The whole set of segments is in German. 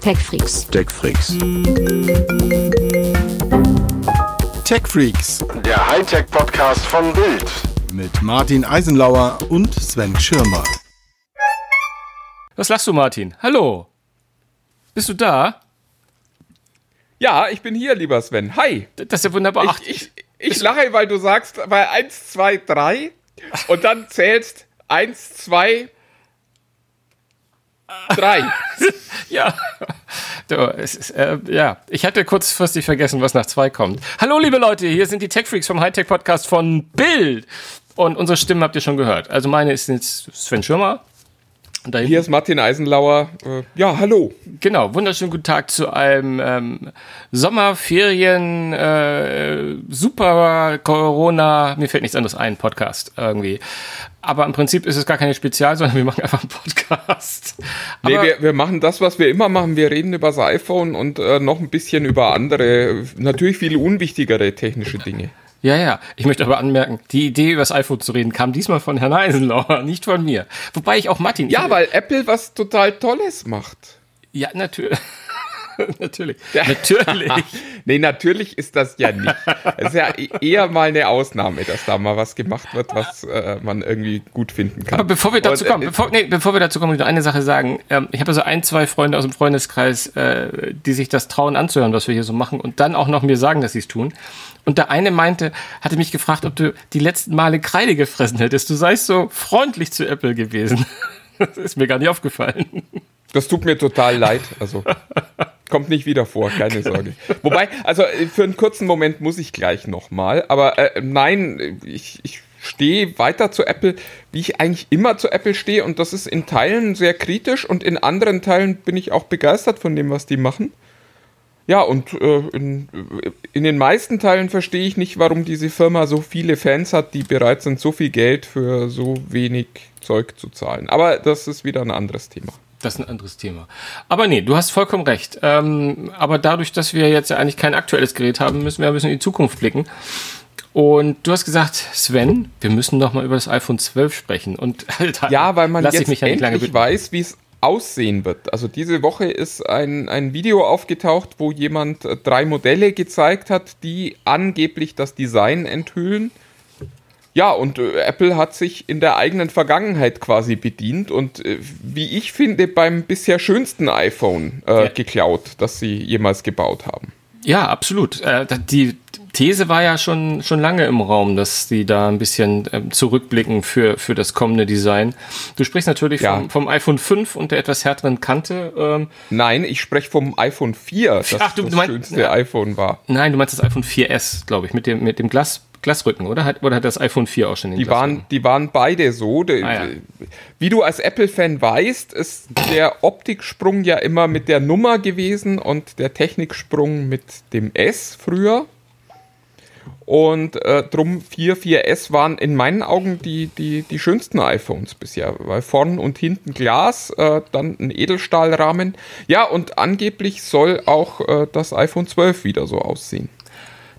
TechFreaks. TechFreaks. TechFreaks Der Hightech-Podcast von Bild. mit Martin Eisenlauer und Sven Schirmer. Was lachst du, Martin? Hallo. Bist du da? Ja, ich bin hier, lieber Sven. Hi. Das ist ja wunderbar. Ach, Ich, ich, ich lache, weil du sagst, bei 1, 2, 3 und dann zählst 1, 2, 3. ja. Du, es ist, äh, ja, ich hatte kurzfristig vergessen, was nach zwei kommt. Hallo, liebe Leute, hier sind die TechFreaks vom Hightech-Podcast von Bild. Und unsere Stimmen habt ihr schon gehört. Also meine ist jetzt Sven Schirmer. Und Hier ist Martin Eisenlauer. Äh, ja, hallo. Genau, wunderschönen guten Tag zu einem ähm, Sommerferien, äh, super Corona, mir fällt nichts anderes ein, Podcast irgendwie. Aber im Prinzip ist es gar keine Spezial, sondern wir machen einfach einen Podcast. Nee, wir, wir machen das, was wir immer machen. Wir reden über das iPhone und äh, noch ein bisschen über andere, natürlich viel unwichtigere technische Dinge. ja, ja, ich möchte aber anmerken, die Idee über das iPhone zu reden kam diesmal von Herrn Eisenlauer, nicht von mir. Wobei ich auch Martin... Ja, weil Apple was total Tolles macht. Ja, natürlich. natürlich. Natürlich. nee, natürlich ist das ja nicht. Es ist ja e- eher mal eine Ausnahme, dass da mal was gemacht wird, was äh, man irgendwie gut finden kann. Aber bevor wir dazu Und, äh, kommen, bevor, nee, bevor wir dazu kommen, will ich noch eine Sache sagen. Ähm, ich habe also ein, zwei Freunde aus dem Freundeskreis, äh, die sich das trauen anzuhören, was wir hier so machen und dann auch noch mir sagen, dass sie es tun. Und der eine meinte, hatte mich gefragt, ob du die letzten Male Kreide gefressen hättest. Du seist so freundlich zu Apple gewesen. Das ist mir gar nicht aufgefallen. Das tut mir total leid. Also kommt nicht wieder vor, keine Sorge. Wobei, also äh, für einen kurzen Moment muss ich gleich nochmal. Aber äh, nein, ich, ich stehe weiter zu Apple, wie ich eigentlich immer zu Apple stehe. Und das ist in Teilen sehr kritisch und in anderen Teilen bin ich auch begeistert von dem, was die machen. Ja, und äh, in, in den meisten Teilen verstehe ich nicht, warum diese Firma so viele Fans hat, die bereit sind, so viel Geld für so wenig Zeug zu zahlen. Aber das ist wieder ein anderes Thema. Das ist ein anderes Thema. Aber nee, du hast vollkommen recht. Ähm, aber dadurch, dass wir jetzt ja eigentlich kein aktuelles Gerät haben, müssen wir ein bisschen in die Zukunft blicken. Und du hast gesagt, Sven, wir müssen noch mal über das iPhone 12 sprechen. Und Alter, Ja, weil man jetzt mich ja endlich weiß, wie es aussehen wird. Also diese Woche ist ein, ein Video aufgetaucht, wo jemand drei Modelle gezeigt hat, die angeblich das Design enthüllen. Ja, und äh, Apple hat sich in der eigenen Vergangenheit quasi bedient und äh, wie ich finde, beim bisher schönsten iPhone äh, Ja. geklaut, das sie jemals gebaut haben. Ja, absolut. Äh, die These war ja schon, schon lange im Raum, dass die da ein bisschen ähm, zurückblicken für, für das kommende Design. Du sprichst natürlich Ja. vom, vom iPhone 5 und der etwas härteren Kante. Ähm, Nein, ich spreche vom iPhone 4, das Ach, du- das meinst- schönste ja. iPhone war. nein, du meinst das iPhone 4S, glaube ich, mit dem, mit dem Glas, Glasrücken, oder? Hat, oder hat das iPhone 4 auch schon den Die Glasrücken? waren, die waren beide so. Ah, ja. Wie du als Apple-Fan weißt, ist der Optiksprung ja immer mit der Nummer gewesen und der Techniksprung mit dem S früher. Und äh, drum 4, 4S waren in meinen Augen die, die, die schönsten iPhones bisher, weil vorn und hinten Glas, äh, dann ein Edelstahlrahmen. Ja, und angeblich soll auch äh, das iPhone 12 wieder so aussehen.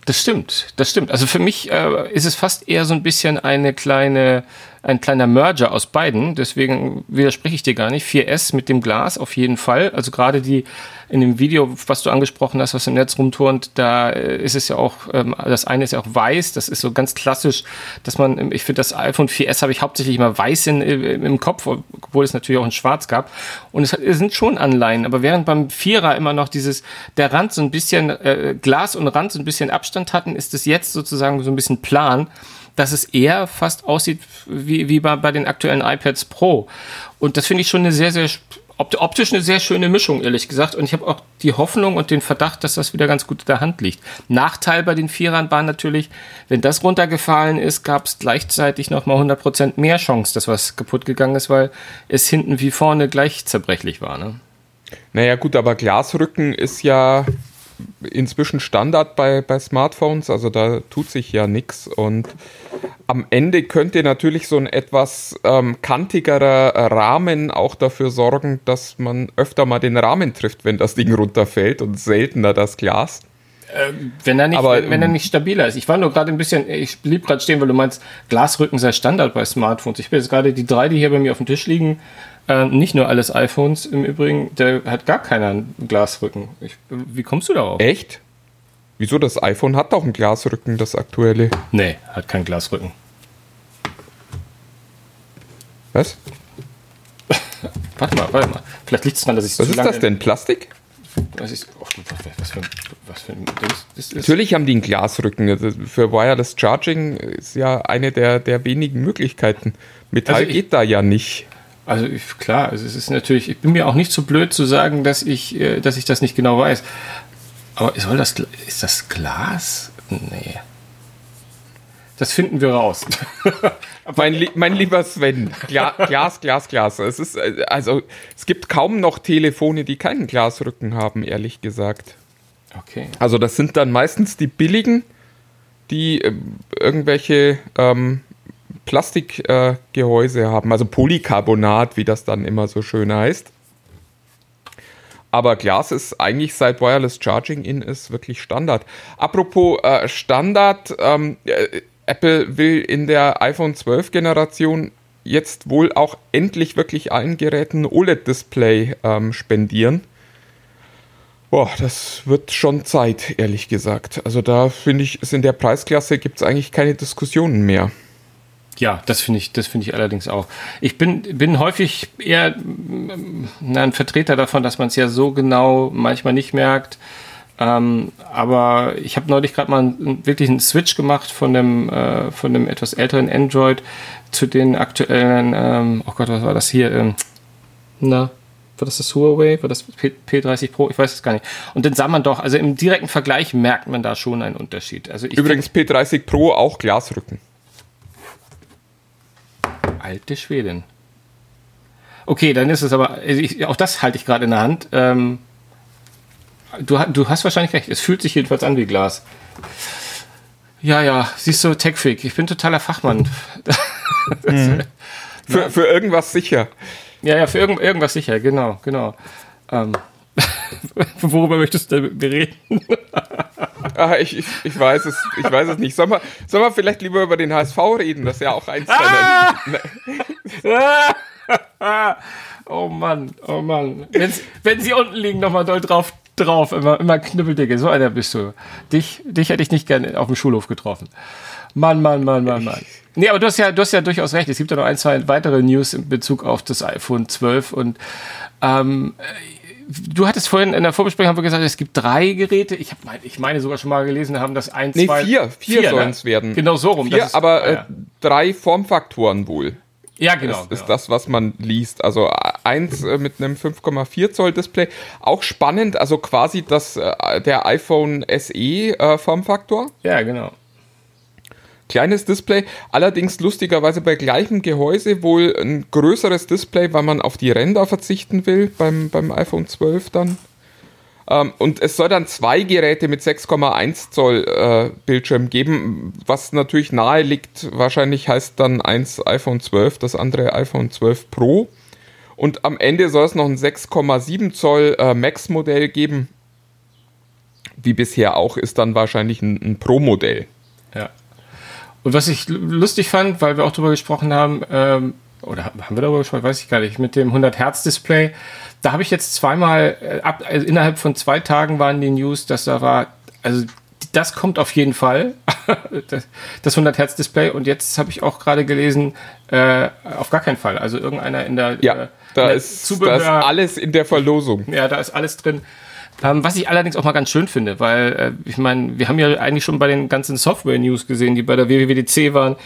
Das stimmt, das stimmt. Also für mich äh, ist es fast eher so ein bisschen eine kleine, ein kleiner Merger aus beiden. Deswegen widerspreche ich dir gar nicht. 4S mit dem Glas auf jeden Fall. Also gerade die in dem Video, was du angesprochen hast, was im Netz rumturnt, da äh, ist es ja auch, ähm, das eine ist ja auch weiß. Das ist so ganz klassisch, dass man, ähm, ich finde das iPhone 4S habe ich hauptsächlich immer weiß in, im im Kopf, obwohl es natürlich auch in schwarz gab. Und es sind schon Anleihen. Aber während beim Vierer immer noch dieses, der Rand so ein bisschen, äh, Glas und Rand so ein bisschen Abstand hatten, ist es jetzt sozusagen so ein bisschen plan, dass es eher fast aussieht wie, wie bei, bei den aktuellen iPads Pro. Und das finde ich schon eine sehr, sehr opt- optisch eine sehr schöne Mischung, ehrlich gesagt. Und ich habe auch die Hoffnung und den Verdacht, dass das wieder ganz gut in der Hand liegt. Nachteil bei den Vierern war natürlich, wenn das runtergefallen ist, gab es gleichzeitig nochmal 100% mehr Chance, dass was kaputt gegangen ist, weil es hinten wie vorne gleich zerbrechlich war. Ne? Naja, gut, aber Glasrücken ist ja inzwischen Standard bei, bei Smartphones, also da tut sich ja nichts. Und am Ende könnte natürlich so ein etwas ähm, kantigerer Rahmen auch dafür sorgen, dass man öfter mal den Rahmen trifft, wenn das Ding runterfällt und seltener das Glas. Wenn er nicht, Aber, wenn, wenn er ähm, nicht stabiler ist. Ich war nur gerade ein bisschen, ich blieb gerade stehen, weil du meinst, Glasrücken sei Standard bei Smartphones. Ich bin jetzt gerade die drei, die hier bei mir auf dem Tisch liegen, Äh, nicht nur alles iPhones im Übrigen, der hat gar keinen Glasrücken. Ich, wie kommst du darauf? Echt? Wieso? Das iPhone hat doch einen Glasrücken, das aktuelle. Nee, hat keinen Glasrücken. Was? Warte mal, warte mal. Vielleicht liegt es daran, dass ich Was ist das denn? Plastik? Was, ist, oh, was, für, was für ein Dings das ist? Natürlich haben die einen Glasrücken. Also Für Wireless Charging ist ja eine der, der wenigen Möglichkeiten. Metall Also ich- geht da ja nicht. Also ich, klar, also es ist natürlich, ich bin mir auch nicht so blöd zu sagen, dass ich, äh, dass ich das nicht genau weiß. Aber soll das, ist das Glas? Nee. Das finden wir raus. Mein, mein lieber Sven, Gla Glas, Glas, Glas. Es ist, äh, also, es gibt kaum noch Telefone, die keinen Glasrücken haben, ehrlich gesagt. Okay. Also das sind dann meistens die billigen, die ähm, irgendwelche ähm, Plastikgehäuse äh, haben, also Polycarbonat, wie das dann immer so schön heißt. Aber Glas ist eigentlich seit Wireless Charging in ist wirklich Standard. Apropos äh, Standard, ähm, äh, Apple will in der iPhone 12 Generation jetzt wohl auch endlich wirklich allen Geräten OLED-Display ähm, spendieren. Boah, das wird schon Zeit, ehrlich gesagt. Also da finde ich, ist in der Preisklasse gibt es eigentlich keine Diskussionen mehr. Ja, das finde ich, das ich allerdings auch. Ich bin, bin häufig eher na, ein Vertreter davon, dass man es ja so genau manchmal nicht merkt. Ähm, aber ich habe neulich gerade mal einen, wirklich einen Switch gemacht von dem, äh, von dem etwas älteren Android zu den aktuellen, ähm, oh Gott, was war das hier? Ähm, na, war das das Huawei? War das P P30 Pro? Ich weiß es gar nicht. Und dann sah man doch, also im direkten Vergleich merkt man da schon einen Unterschied. Also Übrigens P30 Pro auch Glasrücken. Alte Schwedin. Okay, dann ist es aber, also ich, auch das halte ich gerade in der Hand. Ähm, du, du hast wahrscheinlich recht, es fühlt sich jedenfalls an wie Glas. Ja, ja, siehst du, Techfreak, ich bin totaler Fachmann. Für, für irgendwas sicher. Ja, ja, für irgend, irgendwas sicher, genau, genau. Ähm, worüber möchtest du denn reden? Ah, ich, ich, ich weiß es, ich weiß es nicht. Sollen wir, sollen wir vielleicht lieber über den HSV reden? Das ist ja auch eins deiner. oh Mann, oh Mann. Wenn's, wenn sie unten liegen, nochmal doll drauf, drauf. Immer, immer knüppeldicke. So einer bist du. Dich, dich hätte ich nicht gerne auf dem Schulhof getroffen. Mann, Mann, Mann, Mann, Mann. Nee, aber du hast ja, du hast ja durchaus recht. Es gibt ja noch ein, zwei weitere News in Bezug auf das iPhone 12 und ähm, du hattest vorhin in der Vorbesprechung haben wir gesagt, es gibt drei Geräte. Ich, hab, ich meine sogar schon mal gelesen haben, dass ein, Nee, zwei, vier. Vier, ne? sollen es werden. Genau so rum. Vier, Das ist- aber äh, ja. drei Formfaktoren wohl. Ja, genau. ist genau. das, was man liest. Also eins äh, mit einem 5,4 Zoll Display. Auch spannend, also quasi das, äh, der iPhone SE äh, Formfaktor. Ja, genau. Kleines Display, allerdings lustigerweise bei gleichem Gehäuse wohl ein größeres Display, weil man auf die Ränder verzichten will beim, beim iPhone 12 dann. Ähm, und es soll dann zwei Geräte mit 6,1 Zoll äh, Bildschirm geben, was natürlich nahe liegt. Wahrscheinlich heißt dann eins iPhone 12, das andere iPhone 12 Pro. Und am Ende soll es noch ein 6,7 Zoll äh, Max-Modell geben. Wie bisher auch, ist dann wahrscheinlich ein, ein Pro-Modell. Ja. Und was ich lustig fand, weil wir auch darüber gesprochen haben, ähm, oder haben wir darüber gesprochen, weiß ich gar nicht, mit dem 100 Hertz Display, da habe ich jetzt zweimal, äh, ab, also innerhalb von zwei Tagen waren die News, dass da war, also das kommt auf jeden Fall, das, das 100 Hertz Display. Und jetzt habe ich auch gerade gelesen, äh, auf gar keinen Fall. Also irgendeiner in der, Ja, äh, in da der ist, da ist alles in der Verlosung. ja, da ist alles drin. Ähm, was ich allerdings auch mal ganz schön finde, weil äh, ich meine, wir haben ja eigentlich schon bei den ganzen Software-News gesehen, die bei der WWDC waren.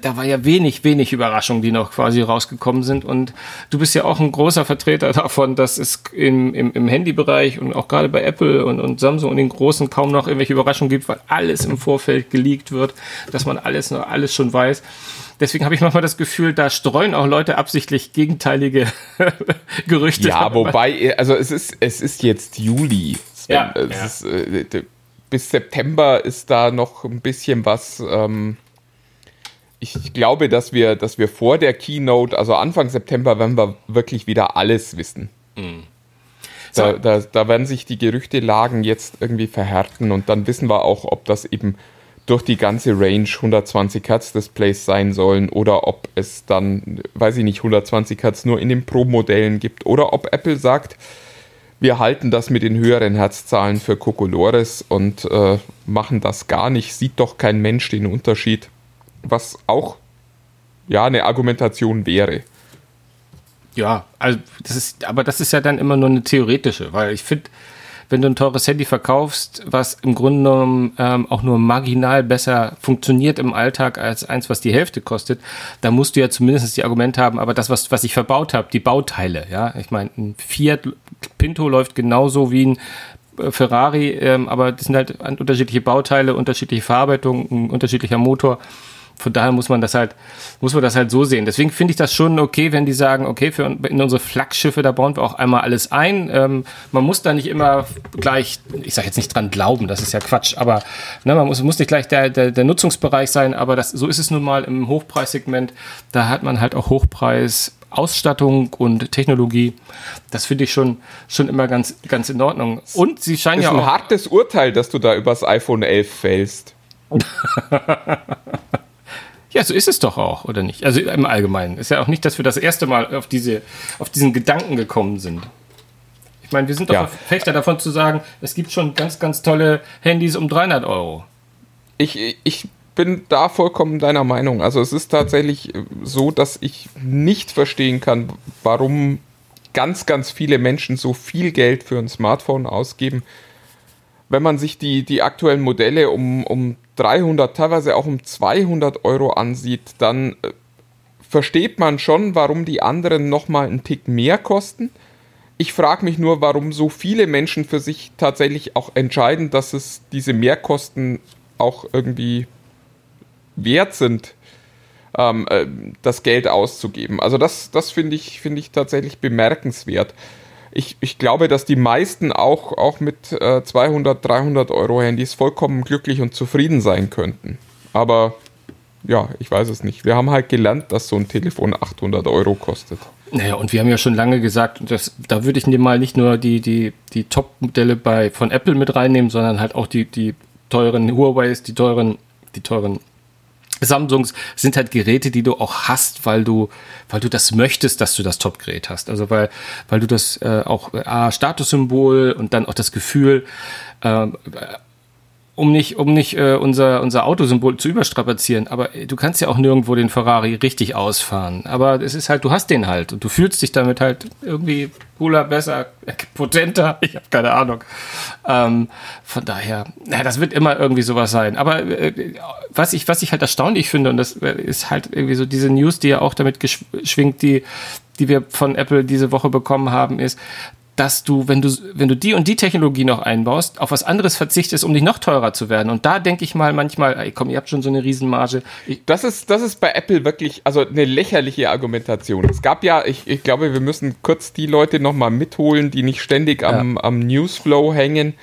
Da war ja wenig, wenig Überraschungen, die noch quasi rausgekommen sind. Und du bist ja auch ein großer Vertreter davon, dass es im, im, im Handybereich und auch gerade bei Apple und, und Samsung und den Großen kaum noch irgendwelche Überraschungen gibt, weil alles im Vorfeld geleakt wird, dass man alles noch alles schon weiß. Deswegen habe ich manchmal das Gefühl, da streuen auch Leute absichtlich gegenteilige Gerüchte. Ja, wobei, also es ist, es ist jetzt Juli. Ja, ja. Ist, äh, bis September ist da noch ein bisschen was. Ähm, ich glaube, dass wir, dass wir vor der Keynote, also Anfang September, werden wir wirklich wieder alles wissen. Mhm. Da, da, da werden sich die Gerüchtelagen jetzt irgendwie verhärten und dann wissen wir auch, ob das eben durch die ganze Range 120 Hertz Displays sein sollen oder ob es dann, weiß ich nicht, 120 Hertz nur in den Pro-Modellen gibt oder ob Apple sagt, wir halten das mit den höheren Herzzahlen für Kokolores und äh, machen das gar nicht. Sieht doch kein Mensch den Unterschied, was auch ja eine Argumentation wäre. Ja, also das ist, aber das ist ja dann immer nur eine theoretische, weil ich finde, wenn du ein teures Handy verkaufst, was im Grunde genommen ähm, auch nur marginal besser funktioniert im Alltag als eins, was die Hälfte kostet, da musst du ja zumindest die Argumente haben, aber das, was, was ich verbaut habe, die Bauteile, ja, ich meine, ein Fiat Pinto läuft genauso wie ein äh, Ferrari, ähm, aber das sind halt unterschiedliche Bauteile, unterschiedliche Verarbeitung, ein unterschiedlicher Motor von daher muss man das halt, muss man das halt so sehen. Deswegen finde ich das schon okay, wenn die sagen, okay, für in unsere Flaggschiffe, da bauen wir auch einmal alles ein. Ähm, man muss da nicht immer gleich, ich sage jetzt nicht dran glauben, das ist ja Quatsch, aber ne, man muss, muss nicht gleich der, der, der Nutzungsbereich sein, aber das, so ist es nun mal im Hochpreissegment. Da hat man halt auch Hochpreis. Ausstattung und Technologie, das finde ich schon, schon immer ganz, ganz in Ordnung. Und sie scheinen ist ja auch. ein hartes Urteil, dass du da übers iPhone 11 fällst. Ja, so ist es doch auch, oder nicht? Also im Allgemeinen. Ist ja auch nicht, dass wir das erste Mal auf, diese, auf diesen Gedanken gekommen sind. Ich meine, wir sind doch Ja. Fechter davon zu sagen, es gibt schon ganz, ganz tolle Handys um 300 Euro. Ich, ich bin da vollkommen deiner Meinung. Also es ist tatsächlich so, dass ich nicht verstehen kann, warum ganz, ganz viele Menschen so viel Geld für ein Smartphone ausgeben. Wenn man sich die, die aktuellen Modelle um, um 300, teilweise auch um 200 Euro ansieht, dann äh, versteht man schon, warum die anderen nochmal einen Tick mehr kosten. Ich frage mich nur, warum so viele Menschen für sich tatsächlich auch entscheiden, dass es diese Mehrkosten auch irgendwie wert sind, ähm, äh, das Geld auszugeben. Also das, das finde ich, finde ich tatsächlich bemerkenswert. Ich, ich glaube, dass die meisten auch, auch mit äh, 200, 300 Euro Handys vollkommen glücklich und zufrieden sein könnten. Aber ja, ich weiß es nicht. Wir haben halt gelernt, dass so ein Telefon 800 Euro kostet. Naja, und wir haben ja schon lange gesagt, dass, da würde ich mal nicht nur die, die, die Top-Modelle von Apple mit reinnehmen, sondern halt auch die, die teuren Huawei's, die teuren, die teuren Samsungs sind halt Geräte, die du auch hast, weil du, weil du das möchtest, dass du das Top-Gerät hast. Also weil, weil du das äh, auch äh, A, Statussymbol und dann auch das Gefühl, äh, um nicht, um nicht äh, unser, unser Autosymbol zu überstrapazieren, aber äh, du kannst ja auch nirgendwo den Ferrari richtig ausfahren. Aber es ist halt, du hast den halt und du fühlst dich damit halt irgendwie cooler, besser, potenter. Ich habe keine Ahnung. Ähm, von daher, naja, das wird immer irgendwie sowas sein. Aber äh, was ich, was ich halt erstaunlich finde, und das äh, ist halt irgendwie so diese News, die ja auch damit geschwingt, die, die wir von Apple diese Woche bekommen haben, ist, dass du, wenn du, wenn du die und die Technologie noch einbaust, auf was anderes verzichtest, um nicht noch teurer zu werden. Und da denke ich mal manchmal, ey, komm, ihr habt schon so eine Riesenmarge. Ich, Das ist, das ist bei Apple wirklich also eine lächerliche Argumentation. Es gab ja, ich, ich glaube, wir müssen kurz die Leute nochmal mitholen, die nicht ständig am, am Newsflow hängen.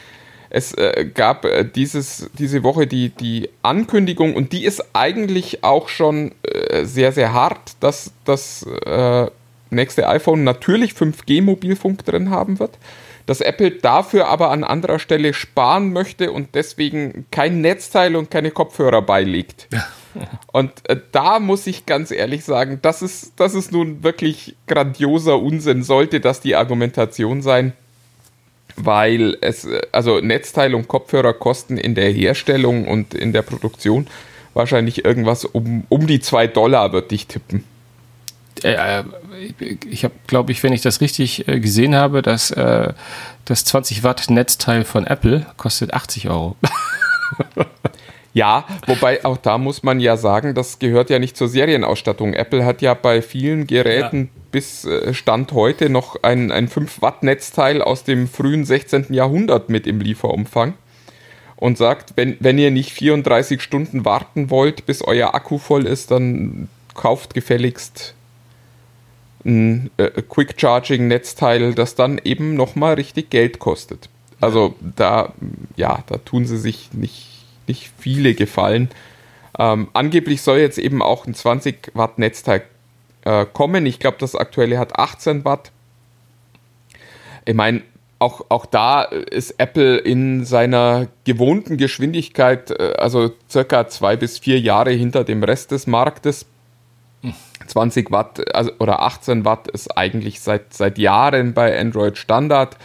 Es äh, gab äh, dieses, diese Woche die, die Ankündigung und die ist eigentlich auch schon äh, sehr, sehr hart, dass das äh, nächste iPhone natürlich 5G-Mobilfunk drin haben wird. Dass Apple dafür aber an anderer Stelle sparen möchte und deswegen kein Netzteil und keine Kopfhörer beilegt. Und äh, da muss ich ganz ehrlich sagen, das ist, das ist nun wirklich grandioser Unsinn, sollte das die Argumentation sein, weil es, äh, also Netzteil und Kopfhörer kosten in der Herstellung und in der Produktion wahrscheinlich irgendwas um, um die 2 Dollar, würde ich tippen. Äh, ich habe, glaube ich, wenn ich das richtig äh, gesehen habe, dass äh, das 20 Watt Netzteil von Apple kostet 80 Euro. Ja, wobei auch da muss man ja sagen, das gehört ja nicht zur Serienausstattung. Apple hat ja bei vielen Geräten bis äh, Stand heute noch ein, ein 5-Watt-Netzteil aus dem frühen 16. Jahrhundert mit im Lieferumfang und sagt, wenn, wenn ihr nicht 34 Stunden warten wollt, bis euer Akku voll ist, dann kauft gefälligst ein äh, Quick-Charging-Netzteil, das dann eben nochmal richtig Geld kostet. Also da, ja, da tun sie sich nicht, nicht viele gefallen. Ähm, angeblich soll jetzt eben auch ein 20 Watt Netzteil äh, kommen. Ich glaube, das aktuelle hat 18 Watt. Ich meine, auch, auch da ist Apple in seiner gewohnten Geschwindigkeit, äh, also circa zwei bis vier Jahre hinter dem Rest des Marktes. 20 Watt also, oder 18 Watt ist eigentlich seit, seit Jahren bei Android Standard.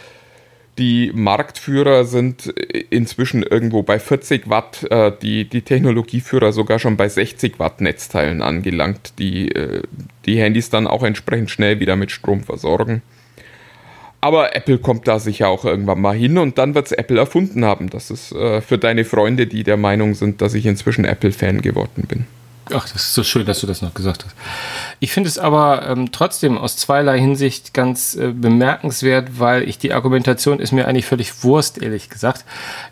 Die Marktführer sind inzwischen irgendwo bei 40 Watt, äh, die, die Technologieführer sogar schon bei 60 Watt Netzteilen angelangt, die äh, die Handys dann auch entsprechend schnell wieder mit Strom versorgen. Aber Apple kommt da sicher auch irgendwann mal hin und dann wird es Apple erfunden haben. Das ist äh, für deine Freunde, die der Meinung sind, dass ich inzwischen Apple-Fan geworden bin. Ach, das ist so schön, dass du das noch gesagt hast. Ich finde es aber ähm, trotzdem aus zweierlei Hinsicht ganz äh, bemerkenswert, weil ich die Argumentation ist mir eigentlich völlig Wurst, ehrlich gesagt.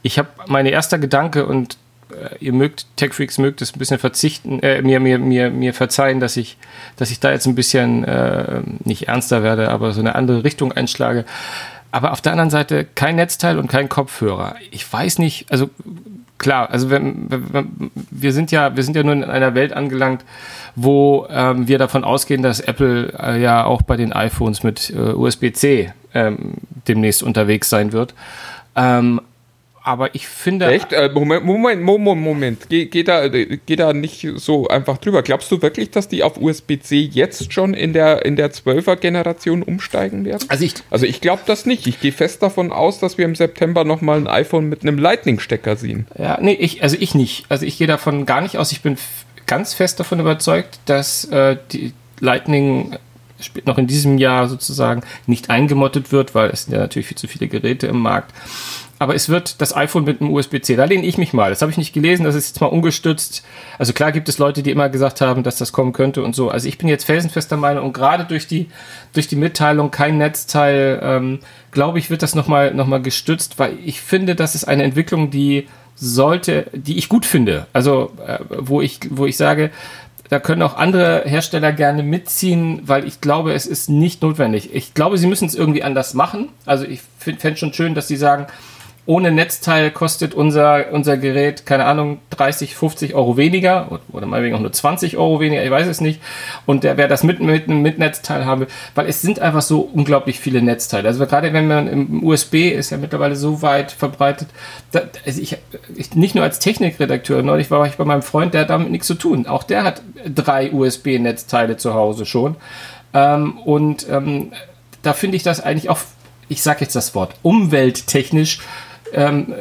Ich habe mein erster Gedanke und äh, ihr mögt, TechFreaks mögt es ein bisschen verzichten, äh, mir, mir, mir, mir verzeihen, dass ich, dass ich da jetzt ein bisschen äh, nicht ernster werde, aber so eine andere Richtung einschlage. Aber auf der anderen Seite kein Netzteil und kein Kopfhörer. Ich weiß nicht, also klar, also wenn, wenn, wir sind ja, wir sind ja nur in einer Welt angelangt, wo ähm, wir davon ausgehen, dass Apple äh, ja auch bei den iPhones mit äh, USB-C ähm, demnächst unterwegs sein wird. Ähm, aber ich finde. Echt? Äh, Moment, Moment, Moment, Moment. Geh, geh, da, geh da nicht so einfach drüber. Glaubst du wirklich, dass die auf USB-C jetzt schon in der, in der 12er Generation umsteigen werden? Also ich, also ich glaube das nicht. Ich gehe fest davon aus, dass wir im September nochmal ein iPhone mit einem Lightning-Stecker sehen. Ja, nee, ich, also ich nicht. Also ich gehe davon gar nicht aus. Ich bin ganz fest davon überzeugt, dass äh, die Lightning noch in diesem Jahr sozusagen nicht eingemottet wird, weil es sind ja natürlich viel zu viele Geräte im Markt aber es wird das iPhone mit einem USB-C. Da lehne ich mich mal. Das habe ich nicht gelesen, das ist jetzt mal ungestützt. Also klar gibt es Leute, die immer gesagt haben, dass das kommen könnte und so. Also ich bin jetzt felsenfester Meinung und gerade durch die, durch die Mitteilung kein Netzteil, ähm, glaube ich, wird das nochmal noch mal gestützt, weil ich finde, das ist eine Entwicklung, die sollte, die ich gut finde. Also äh, wo ich, wo ich sage, da können auch andere Hersteller gerne mitziehen, weil ich glaube, es ist nicht notwendig. Ich glaube, sie müssen es irgendwie anders machen. Also ich fände schon schön, dass sie sagen, ohne Netzteil kostet unser, unser Gerät, keine Ahnung, 30, 50 Euro weniger oder, meinetwegen auch nur 20 Euro weniger, ich weiß es nicht. Und der, wer das mit, mit, mit Netzteil haben will, weil es sind einfach so unglaublich viele Netzteile. Also gerade wenn man im USB ist ja mittlerweile so weit verbreitet, da, also ich, ich, nicht nur als Technikredakteur, neulich war ich bei meinem Freund, der hat damit nichts zu tun. Auch der hat drei USB-Netzteile zu Hause schon. Ähm, und ähm, da finde ich das eigentlich auch, ich sage jetzt das Wort, umwelttechnisch ähm,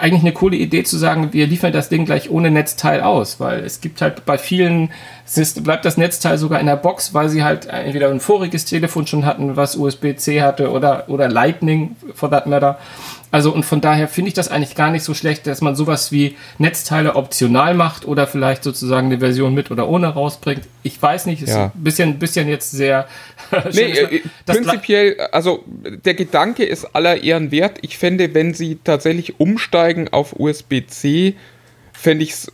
eigentlich eine coole Idee zu sagen, wir liefern das Ding gleich ohne Netzteil aus, weil es gibt halt bei vielen, ist, bleibt das Netzteil sogar in der Box, weil sie halt entweder ein voriges Telefon schon hatten, was USB-C hatte oder, oder Lightning, for that matter. Also und von daher finde ich das eigentlich gar nicht so schlecht, dass man sowas wie Netzteile optional macht oder vielleicht sozusagen eine Version mit oder ohne rausbringt. Ich weiß nicht, ist ja. ein bisschen, bisschen jetzt sehr. nee, äh, prinzipiell, also der Gedanke ist aller Ehren wert. Ich fände, wenn sie tatsächlich umsteigen auf USB-C, fände ich es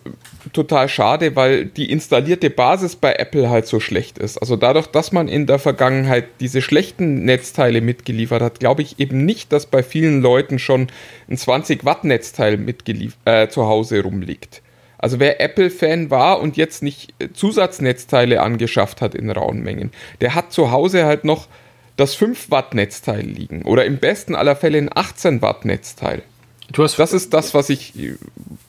total schade, weil die installierte Basis bei Apple halt so schlecht ist. Also dadurch, dass man in der Vergangenheit diese schlechten Netzteile mitgeliefert hat, glaube ich eben nicht, dass bei vielen Leuten schon ein 20 Watt Netzteil äh, zu Hause rumliegt. Also wer Apple-Fan war und jetzt nicht Zusatznetzteile angeschafft hat in rauen Mengen, der hat zu Hause halt noch das 5 Watt Netzteil liegen oder im besten aller Fälle ein 18 Watt Netzteil das ist das, was ich ein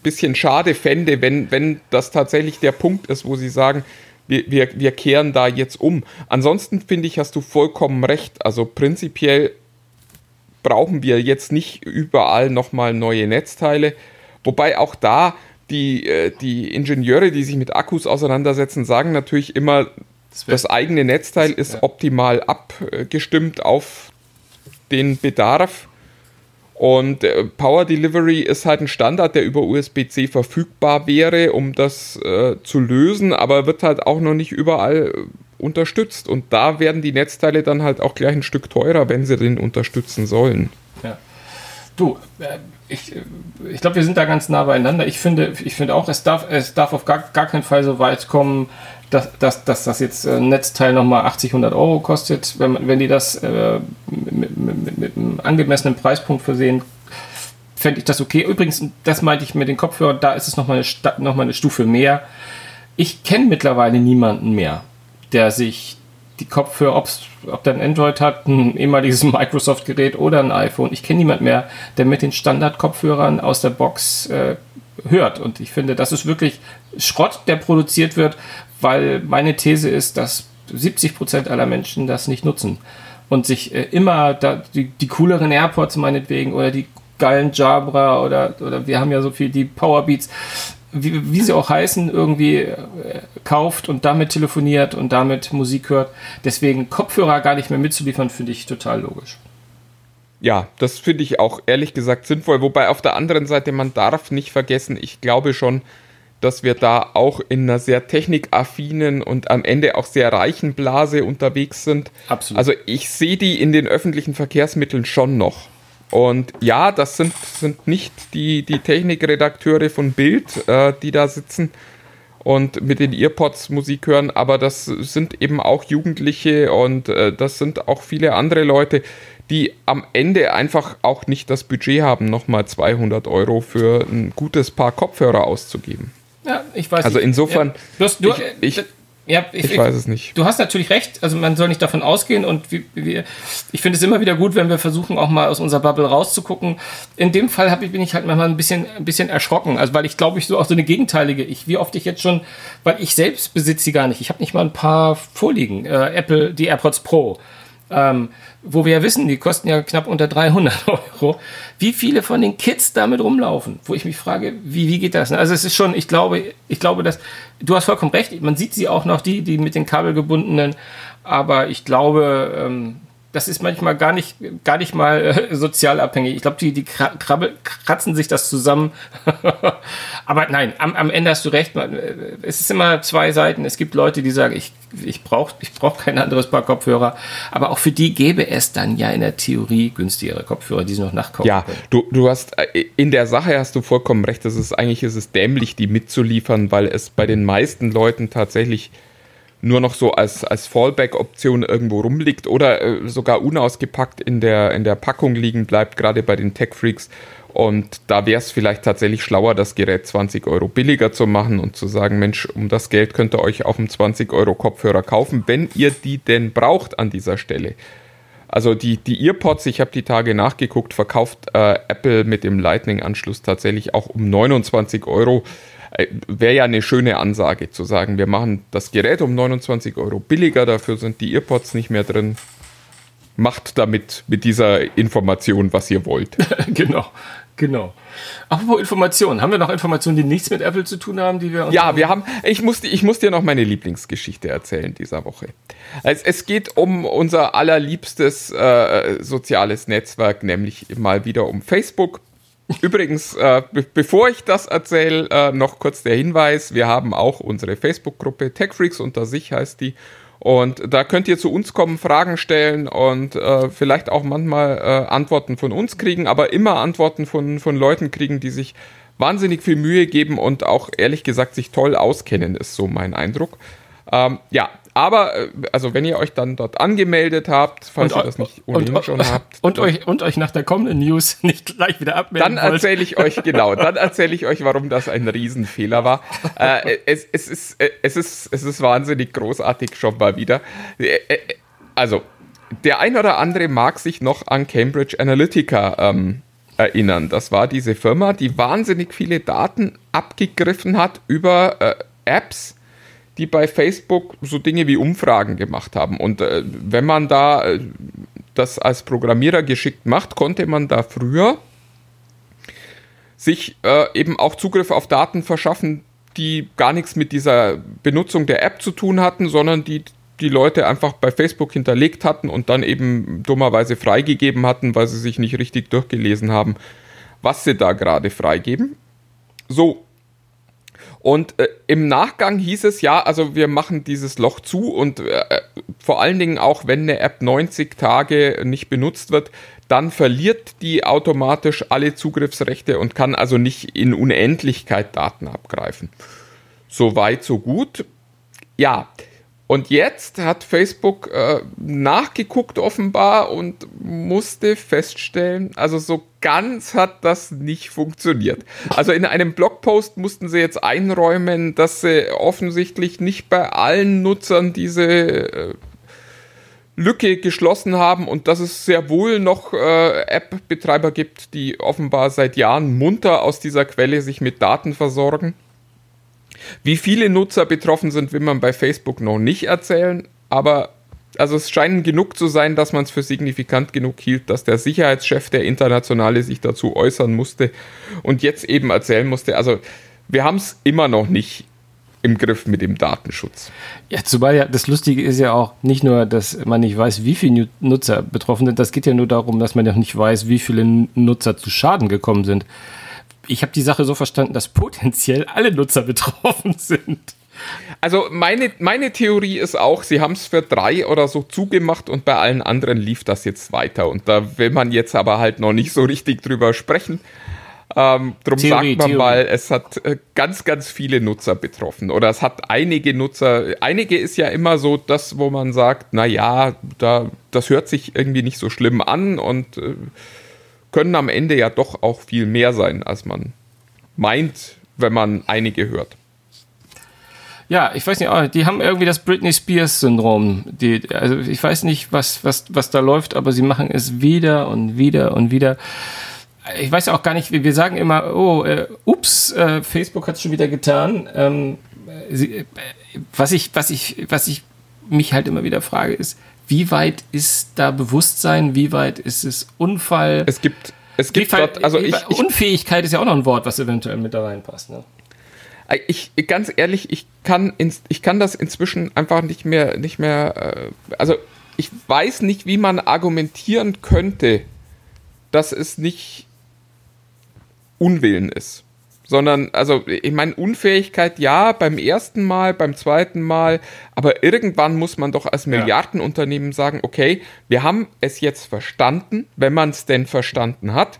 bisschen schade fände, wenn, wenn das tatsächlich der Punkt ist, wo sie sagen, wir, wir, wir kehren da jetzt um. Ansonsten finde ich, hast du vollkommen recht. Also prinzipiell brauchen wir jetzt nicht überall nochmal neue Netzteile. Wobei auch da die, äh, die Ingenieure, die sich mit Akkus auseinandersetzen, sagen natürlich immer, das, das eigene Netzteil ist optimal abgestimmt auf den Bedarf. Und äh, Power Delivery ist halt ein Standard, der über USB-C verfügbar wäre, um das äh, zu lösen, aber wird halt auch noch nicht überall äh, unterstützt. Und da werden die Netzteile dann halt auch gleich ein Stück teurer, wenn sie den unterstützen sollen. Ja. Du, äh, ich, ich glaube, wir sind da ganz nah beieinander. Ich finde, ich finde auch, es darf, es darf auf gar, gar keinen Fall so weit kommen, dass, dass, dass das jetzt ein äh, Netzteil nochmal 80, 100 Euro kostet. Wenn, wenn die das äh, mit, mit, mit, einem angemessenen Preispunkt versehen, fände ich das okay. Übrigens, das meinte ich mit den Kopfhörern, da ist es nochmal eine, noch eine Stufe mehr. Ich kenne mittlerweile niemanden mehr, der sich die Kopfhörer, ob's, ob der ein Android hat, ein ehemaliges Microsoft-Gerät oder ein iPhone. Ich kenne niemand mehr, der mit den Standard-Kopfhörern aus der Box äh, hört. Und ich finde, das ist wirklich Schrott, der produziert wird, weil meine These ist, dass 70 Prozent aller Menschen das nicht nutzen und sich äh, immer da, die, die cooleren AirPods meinetwegen oder die geilen Jabra oder, oder wir haben ja so viel die Powerbeats, wie, wie sie auch heißen, irgendwie äh, kauft und damit telefoniert und damit Musik hört. Deswegen Kopfhörer gar nicht mehr mitzuliefern, finde ich total logisch. Ja, das finde ich auch ehrlich gesagt sinnvoll. Wobei auf der anderen Seite, man darf nicht vergessen, ich glaube schon, dass wir da auch in einer sehr technikaffinen und am Ende auch sehr reichen Blase unterwegs sind. Absolut. Also ich sehe die in den öffentlichen Verkehrsmitteln schon noch. Und ja, das sind, sind nicht die, die Technikredakteure von Bild, äh, die da sitzen und mit den Earpods Musik hören, aber das sind eben auch Jugendliche und äh, das sind auch viele andere Leute, die am Ende einfach auch nicht das Budget haben, nochmal 200 Euro für ein gutes Paar Kopfhörer auszugeben. Ja, ich weiß Also nicht. insofern, Ja, du ich, ich, ja, ich, ich weiß es nicht. Du hast natürlich recht, also man soll nicht davon ausgehen und wir, wir, ich finde es immer wieder gut, wenn wir versuchen, auch mal aus unserer Bubble rauszugucken. In dem Fall hab ich, bin ich halt manchmal ein bisschen, ein bisschen erschrocken, also weil ich glaube, ich so auch so eine gegenteilige, ich, wie oft ich jetzt schon, weil ich selbst besitze sie gar nicht, ich habe nicht mal ein paar vorliegen, äh, Apple, die AirPods Pro. Ähm, wo wir ja wissen, die kosten ja knapp unter 300 Euro, wie viele von den Kids damit rumlaufen, wo ich mich frage, wie, wie geht das? Also es ist schon, ich glaube, ich glaube, dass, du hast vollkommen recht, man sieht sie auch noch, die, die mit den kabelgebundenen, aber ich glaube, ähm, das ist manchmal gar nicht, gar nicht mal äh, sozial abhängig. Ich glaube, die, die krabbel, kratzen sich das zusammen. Aber nein, am, am Ende hast du recht. Man, äh, es ist immer zwei Seiten. Es gibt Leute, die sagen, ich, ich brauche ich brauch kein anderes Paar Kopfhörer. Aber auch für die gäbe es dann ja in der Theorie günstigere Kopfhörer, die sie noch nachkaufen ja, können. du, du hast, äh, in der Sache hast du vollkommen recht. Das ist, eigentlich ist es dämlich, die mitzuliefern, weil es bei den meisten Leuten tatsächlich nur noch so als, als Fallback-Option irgendwo rumliegt oder äh, sogar unausgepackt in der, in der Packung liegen bleibt, gerade bei den Tech-Freaks. Und da wäre es vielleicht tatsächlich schlauer, das Gerät 20 Euro billiger zu machen und zu sagen, Mensch, um das Geld könnt ihr euch auch einen 20 Euro Kopfhörer kaufen, wenn ihr die denn braucht an dieser Stelle. Also die, die Earpods, ich habe die Tage nachgeguckt, verkauft äh, Apple mit dem Lightning-Anschluss tatsächlich auch um 29 Euro. Äh, Wäre ja eine schöne Ansage zu sagen, wir machen das Gerät um 29 Euro billiger, dafür sind die Earpods nicht mehr drin. Macht damit mit dieser Information, was ihr wollt. genau, genau. Apropos Informationen, haben wir noch Informationen, die nichts mit Apple zu tun haben, die wir uns Ja, wir haben, ich muss, ich muss dir noch meine Lieblingsgeschichte erzählen dieser Woche. Es, es geht um unser allerliebstes äh, soziales Netzwerk, nämlich mal wieder um Facebook. Übrigens, äh, be bevor ich das erzähle, äh, noch kurz der Hinweis: Wir haben auch unsere Facebook-Gruppe TechFreaks unter sich heißt die. Und da könnt ihr zu uns kommen, Fragen stellen und äh, vielleicht auch manchmal äh, Antworten von uns kriegen, aber immer Antworten von, von Leuten kriegen, die sich wahnsinnig viel Mühe geben und auch ehrlich gesagt sich toll auskennen, ist so mein Eindruck. Ähm, ja, aber äh, also wenn ihr euch dann dort angemeldet habt, falls Und- ihr das nicht ohnehin und, schon habt, und, euch, und euch nach der kommenden News nicht gleich wieder abmelden dann erzähle ich euch, genau, dann erzähle ich euch, warum das ein Riesenfehler war. Äh, es, es, ist, äh, es, ist, es ist wahnsinnig großartig schon mal wieder. Äh, Also, der ein oder andere mag sich noch an Cambridge Analytica ähm, erinnern. Das war diese Firma, die wahnsinnig viele Daten abgegriffen hat über äh, Apps, die bei Facebook so Dinge wie Umfragen gemacht haben. Und äh, wenn man da äh, das als Programmierer geschickt macht, konnte man da früher sich äh, eben auch Zugriff auf Daten verschaffen, die gar nichts mit dieser Benutzung der App zu tun hatten, sondern die die Leute einfach bei Facebook hinterlegt hatten und dann eben dummerweise freigegeben hatten, weil sie sich nicht richtig durchgelesen haben, was sie da gerade freigeben. So. Und äh, im Nachgang hieß es ja, also wir machen dieses Loch zu und äh, vor allen Dingen auch, wenn eine App 90 Tage nicht benutzt wird, dann verliert die automatisch alle Zugriffsrechte und kann also nicht in Unendlichkeit Daten abgreifen. So weit, so gut. Ja, und jetzt hat Facebook äh, nachgeguckt offenbar und musste feststellen, also so ganz hat das nicht funktioniert. Also in einem Blogpost mussten sie jetzt einräumen, dass sie offensichtlich nicht bei allen Nutzern diese äh, Lücke geschlossen haben und dass es sehr wohl noch äh, App-Betreiber gibt, die offenbar seit Jahren munter aus dieser Quelle sich mit Daten versorgen. Wie viele Nutzer betroffen sind, will man bei Facebook noch nicht erzählen, aber also es scheinen genug zu sein, dass man es für signifikant genug hielt, dass der Sicherheitschef der Internationale sich dazu äußern musste und jetzt eben erzählen musste. Also wir haben es immer noch nicht im Griff mit dem Datenschutz. Ja, zumal ja das Lustige ist ja auch nicht nur, dass man nicht weiß, wie viele Nutzer betroffen sind, das geht ja nur darum, dass man ja nicht weiß, wie viele Nutzer zu Schaden gekommen sind. Ich habe die Sache so verstanden, dass potenziell alle Nutzer betroffen sind. Also meine, meine Theorie ist auch, sie haben es für drei oder so zugemacht und bei allen anderen lief das jetzt weiter. Und da will man jetzt aber halt noch nicht so richtig drüber sprechen. Ähm, drum Theorie, sagt man Theorie. mal, es hat äh, ganz, ganz viele Nutzer betroffen. Oder es hat einige Nutzer. Einige ist ja immer so das, wo man sagt, na ja, da, das hört sich irgendwie nicht so schlimm an und äh, können am Ende ja doch auch viel mehr sein, als man meint, wenn man einige hört. Ja, ich weiß nicht, oh, die haben irgendwie das Britney Spears Syndrom. Also ich weiß nicht, was, was, was da läuft, aber sie machen es wieder und wieder und wieder ich weiß auch gar nicht, wir sagen immer, oh, äh, ups, äh, Facebook hat es schon wieder getan. Ähm, sie, äh, was, ich, was, ich, was ich mich halt immer wieder frage, ist, wie weit ist da Bewusstsein, wie weit ist es Unfall? Es gibt, es gibt dort, also ich, ich, Unfähigkeit ist ja auch noch ein Wort, was eventuell mit da reinpasst. Ne? Ich, ganz ehrlich, ich kann, ins, ich kann das inzwischen einfach nicht mehr, nicht mehr, äh, also ich weiß nicht, wie man argumentieren könnte, dass es nicht Unwillen ist. Sondern, also, ich meine, Unfähigkeit ja, beim ersten Mal, beim zweiten Mal, aber irgendwann muss man doch als Milliardenunternehmen sagen, okay, wir haben es jetzt verstanden, wenn man es denn verstanden hat.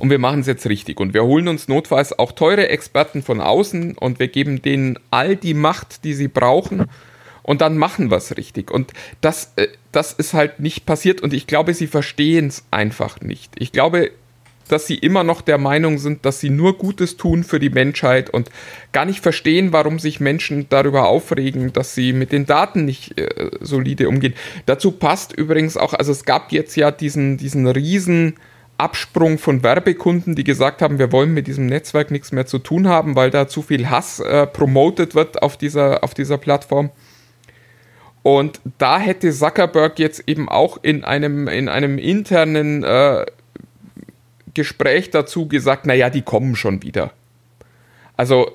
Und wir machen es jetzt richtig. Und wir holen uns notfalls auch teure Experten von außen und wir geben denen all die Macht, die sie brauchen. Und dann machen wir es richtig. Und das, äh, das ist halt nicht passiert. Und ich glaube, sie verstehen es einfach nicht. Ich glaube, dass sie immer noch der Meinung sind, dass sie nur Gutes tun für die Menschheit und gar nicht verstehen, warum sich Menschen darüber aufregen, dass sie mit den Daten nicht äh, solide umgehen. Dazu passt übrigens auch, also es gab jetzt ja diesen, diesen riesen Absprung von Werbekunden, die gesagt haben, wir wollen mit diesem Netzwerk nichts mehr zu tun haben, weil da zu viel Hass äh, promotet wird auf dieser, auf dieser Plattform. Und da hätte Zuckerberg jetzt eben auch in einem, in einem internen äh, Gespräch dazu gesagt, naja, die kommen schon wieder. Also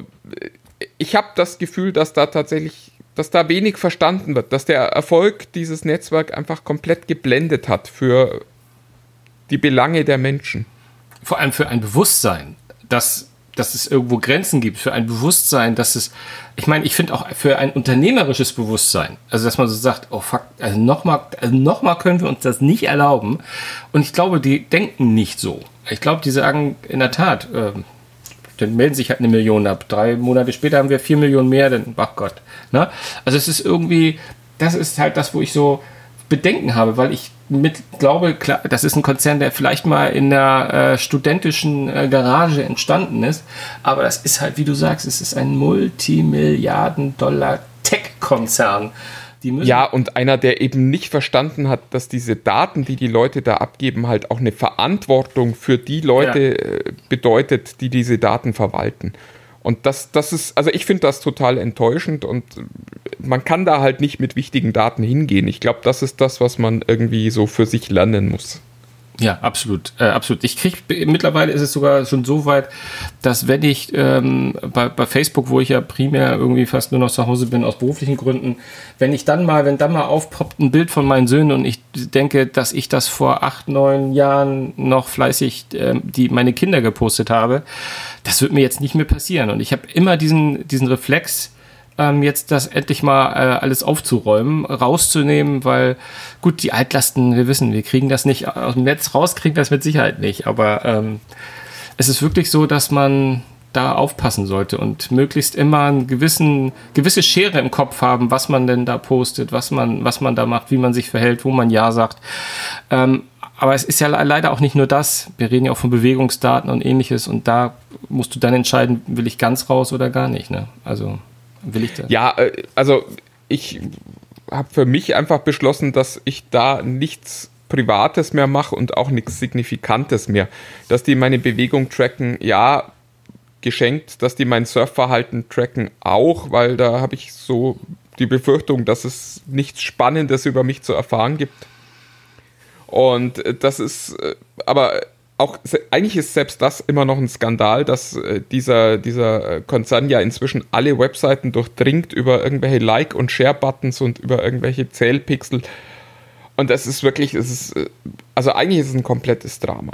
ich habe das Gefühl, dass da tatsächlich, dass da wenig verstanden wird, dass der Erfolg dieses Netzwerks einfach komplett geblendet hat für die Belange der Menschen. Vor allem für ein Bewusstsein, dass dass es irgendwo Grenzen gibt, für ein Bewusstsein, dass es, ich meine, ich finde auch für ein unternehmerisches Bewusstsein, also dass man so sagt, oh fuck, also nochmal, also nochmal können wir uns das nicht erlauben. Und ich glaube, die denken nicht so. Ich glaube, die sagen in der Tat, äh, dann melden sich halt eine Million ab. Drei Monate später haben wir vier Millionen mehr, dann, ach Gott. Ne? Also es ist irgendwie, das ist halt das, wo ich so Bedenken habe, weil ich mit glaube, klar, das ist ein Konzern, der vielleicht mal in der äh, studentischen äh, Garage entstanden ist, aber das ist halt, wie du sagst, es ist ein Multimilliarden-Dollar Tech-Konzern. Ja, und einer, der eben nicht verstanden hat, dass diese Daten, die die Leute da abgeben, halt auch eine Verantwortung für die Leute ja. Äh, bedeutet, die diese Daten verwalten. Und das, das ist, also ich finde das total enttäuschend und man kann da halt nicht mit wichtigen Daten hingehen. Ich glaube, das ist das, was man irgendwie so für sich lernen muss. Ja, absolut, äh, absolut. Ich kriege mittlerweile ist es sogar schon so weit, dass wenn ich ähm, bei, bei Facebook, wo ich ja primär irgendwie fast nur noch zu Hause bin aus beruflichen Gründen, wenn ich dann mal, wenn dann mal aufpoppt ein Bild von meinen Söhnen und ich denke, dass ich das vor acht, neun Jahren noch fleißig äh, die meine Kinder gepostet habe, das wird mir jetzt nicht mehr passieren. Und ich habe immer diesen diesen Reflex ähm, jetzt das endlich mal äh, alles aufzuräumen, rauszunehmen, weil gut, die Altlasten, wir wissen, wir kriegen das nicht aus dem Netz raus, kriegen das mit Sicherheit nicht. Aber ähm, es ist wirklich so, dass man da aufpassen sollte und möglichst immer einen gewissen, gewisse Schere im Kopf haben, was man denn da postet, was man, was man da macht, wie man sich verhält, wo man Ja sagt. Ähm, aber es ist ja leider auch nicht nur das. Wir reden ja auch von Bewegungsdaten und ähnliches und da musst du dann entscheiden, will ich ganz raus oder gar nicht. Ne? Also will ich das? Ja, äh, also ich habe für mich einfach beschlossen, dass ich da nichts Privates mehr mache und auch nichts Signifikantes mehr. Dass die meine Bewegung tracken, ja, geschenkt, dass die mein Surfverhalten tracken auch, weil da habe ich so die Befürchtung, dass es nichts Spannendes über mich zu erfahren gibt. Und äh, das ist, äh, aber auch eigentlich ist selbst das immer noch ein Skandal, dass äh, dieser, dieser Konzern ja inzwischen alle Webseiten durchdringt über irgendwelche Like- und Share-Buttons und über irgendwelche Zählpixel. Und das ist wirklich, es ist, also eigentlich ist es ein komplettes Drama.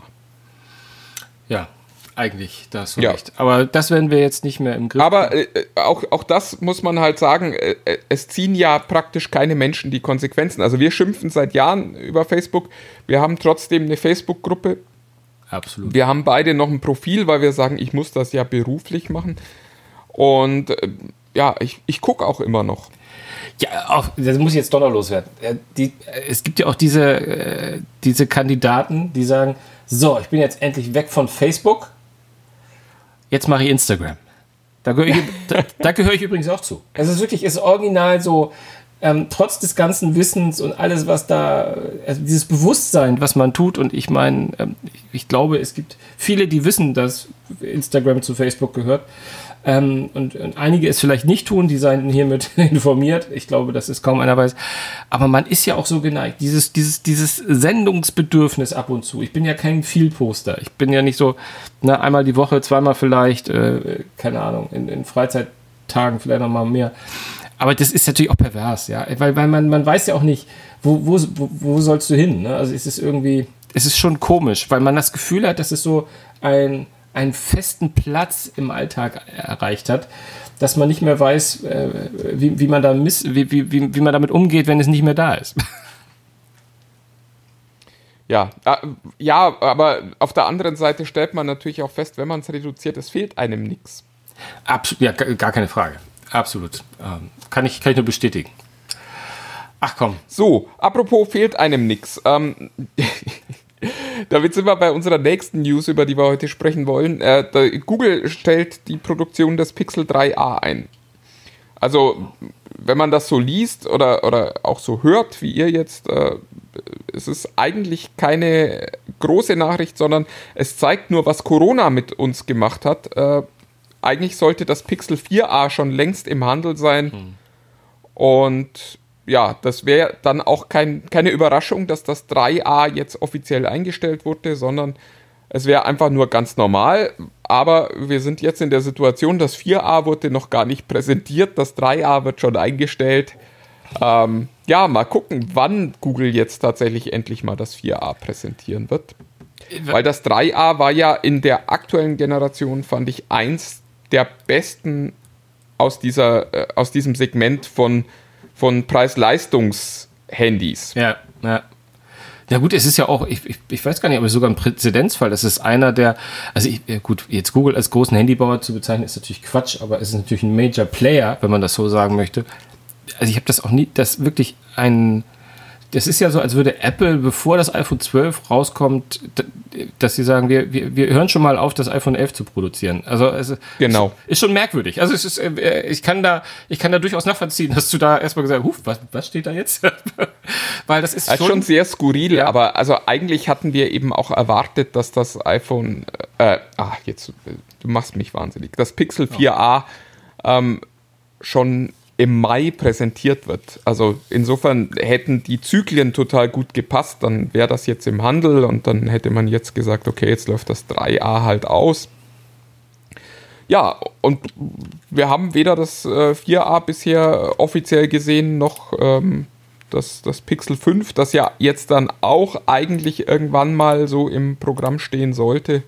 Ja, eigentlich, da hast du Ja. recht. Aber das werden wir jetzt nicht mehr im Griff. Aber äh, auch, auch das muss man halt sagen, äh, äh, es ziehen ja praktisch keine Menschen die Konsequenzen. Also wir schimpfen seit Jahren über Facebook. Wir haben trotzdem eine Facebook-Gruppe. Absolut. Wir haben beide noch ein Profil, weil wir sagen, ich muss das ja beruflich machen. Und äh, ja, ich, ich gucke auch immer noch. Ja, auch, das muss jetzt doch noch loswerden. Die, es gibt ja auch diese, äh, diese Kandidaten, die sagen, so, ich bin jetzt endlich weg von Facebook, jetzt mache ich Instagram. Da gehöre ich, da, da gehöre ich übrigens auch zu. Es ist wirklich, ist original so, ähm, trotz des ganzen Wissens und alles, was da, also dieses Bewusstsein, was man tut. Und ich meine, ähm, ich, ich glaube, es gibt viele, die wissen, dass Instagram zu Facebook gehört. Ähm, und, und einige es vielleicht nicht tun, die seien hiermit informiert. Ich glaube, dass es kaum einer weiß. Aber man ist ja auch so geneigt. Dieses, dieses, dieses Sendungsbedürfnis ab und zu. Ich bin ja kein Vielposter. Ich bin ja nicht so, na, einmal die Woche, zweimal vielleicht, äh, keine Ahnung, in, in Freizeittagen vielleicht noch mal mehr. Aber das ist natürlich auch pervers, ja. Weil, weil man, man weiß ja auch nicht, wo, wo, wo, sollst du hin? Ne? Also es ist irgendwie, es ist schon komisch, weil man das Gefühl hat, dass es so ein, einen festen Platz im Alltag erreicht hat, dass man nicht mehr weiß, äh, wie, wie, man da miss, wie, wie, wie, wie man damit umgeht, wenn es nicht mehr da ist. Ja, äh, ja, aber auf der anderen Seite stellt man natürlich auch fest, wenn man es reduziert, es fehlt einem nichts. Absolut, ja, gar keine Frage. Absolut. Ähm, kann, ich, kann ich nur bestätigen. Ach komm. So, apropos fehlt einem nix. Ähm, damit sind wir bei unserer nächsten News, über die wir heute sprechen wollen. Äh, Google stellt die Produktion des Pixel 3a ein. Also, wenn man das so liest oder, oder auch so hört, wie ihr jetzt, äh, es ist eigentlich keine große Nachricht, sondern es zeigt nur, was Corona mit uns gemacht hat. Äh, eigentlich sollte das Pixel 4a schon längst im Handel sein. Und ja, das wäre dann auch kein, keine Überraschung, dass das 3a jetzt offiziell eingestellt wurde, sondern es wäre einfach nur ganz normal. Aber wir sind jetzt in der Situation, das 4a wurde noch gar nicht präsentiert, das 3a wird schon eingestellt. Ähm, ja, mal gucken, wann Google jetzt tatsächlich endlich mal das 4a präsentieren wird. Weil das 3a war ja in der aktuellen Generation, fand ich, eins der besten aus, dieser, äh, aus diesem Segment von, von Preis-Leistungs-Handys. Ja, ja. Ja gut, es ist ja auch, ich, ich, ich weiß gar nicht, aber sogar ein Präzedenzfall. Das ist einer der, also ich, gut, jetzt Google als großen Handybauer zu bezeichnen, ist natürlich Quatsch, aber es ist natürlich ein Major Player, wenn man das so sagen möchte. Also ich habe das auch nie, das wirklich ein, das ist ja so, als würde Apple, bevor das iPhone 12 rauskommt, dass sie sagen, wir, wir, wir hören schon mal auf, das iPhone 11 zu produzieren. Also es ist- Genau. ist schon merkwürdig. Also es ist, äh, ich kann da, ich kann da durchaus nachvollziehen, dass du da erstmal gesagt hast, was, was steht da jetzt? Weil das ist Das ist schon sehr skurril, Ja. aber also eigentlich hatten wir eben auch erwartet, dass das iPhone, äh, ah, jetzt, äh, du machst mich wahnsinnig, das Pixel 4a ähm, schon im Mai präsentiert wird. Also insofern hätten die Zyklen total gut gepasst, dann wäre das jetzt im Handel und dann hätte man jetzt gesagt, okay, jetzt läuft das 3a halt aus. Ja, und wir haben weder das äh, 4a bisher offiziell gesehen, noch ähm, das, das Pixel 5, das ja jetzt dann auch eigentlich irgendwann mal so im Programm stehen sollte.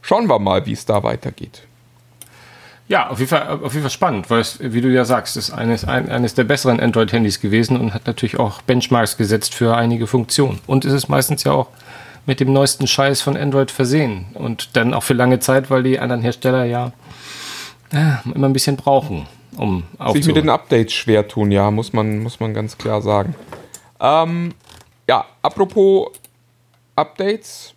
Schauen wir mal, wie es da weitergeht. Ja, auf jeden Fall, auf jeden Fall spannend, weil es, wie du ja sagst, ist eines, ein, eines der besseren Android-Handys gewesen und hat natürlich auch Benchmarks gesetzt für einige Funktionen. Und ist es meistens ja auch mit dem neuesten Scheiß von Android versehen. Und dann auch für lange Zeit, weil die anderen Hersteller ja, ja immer ein bisschen brauchen, um Sich mit den. Updates schwer tun, ja, muss man, muss man ganz klar sagen. Ähm, ja, apropos Updates.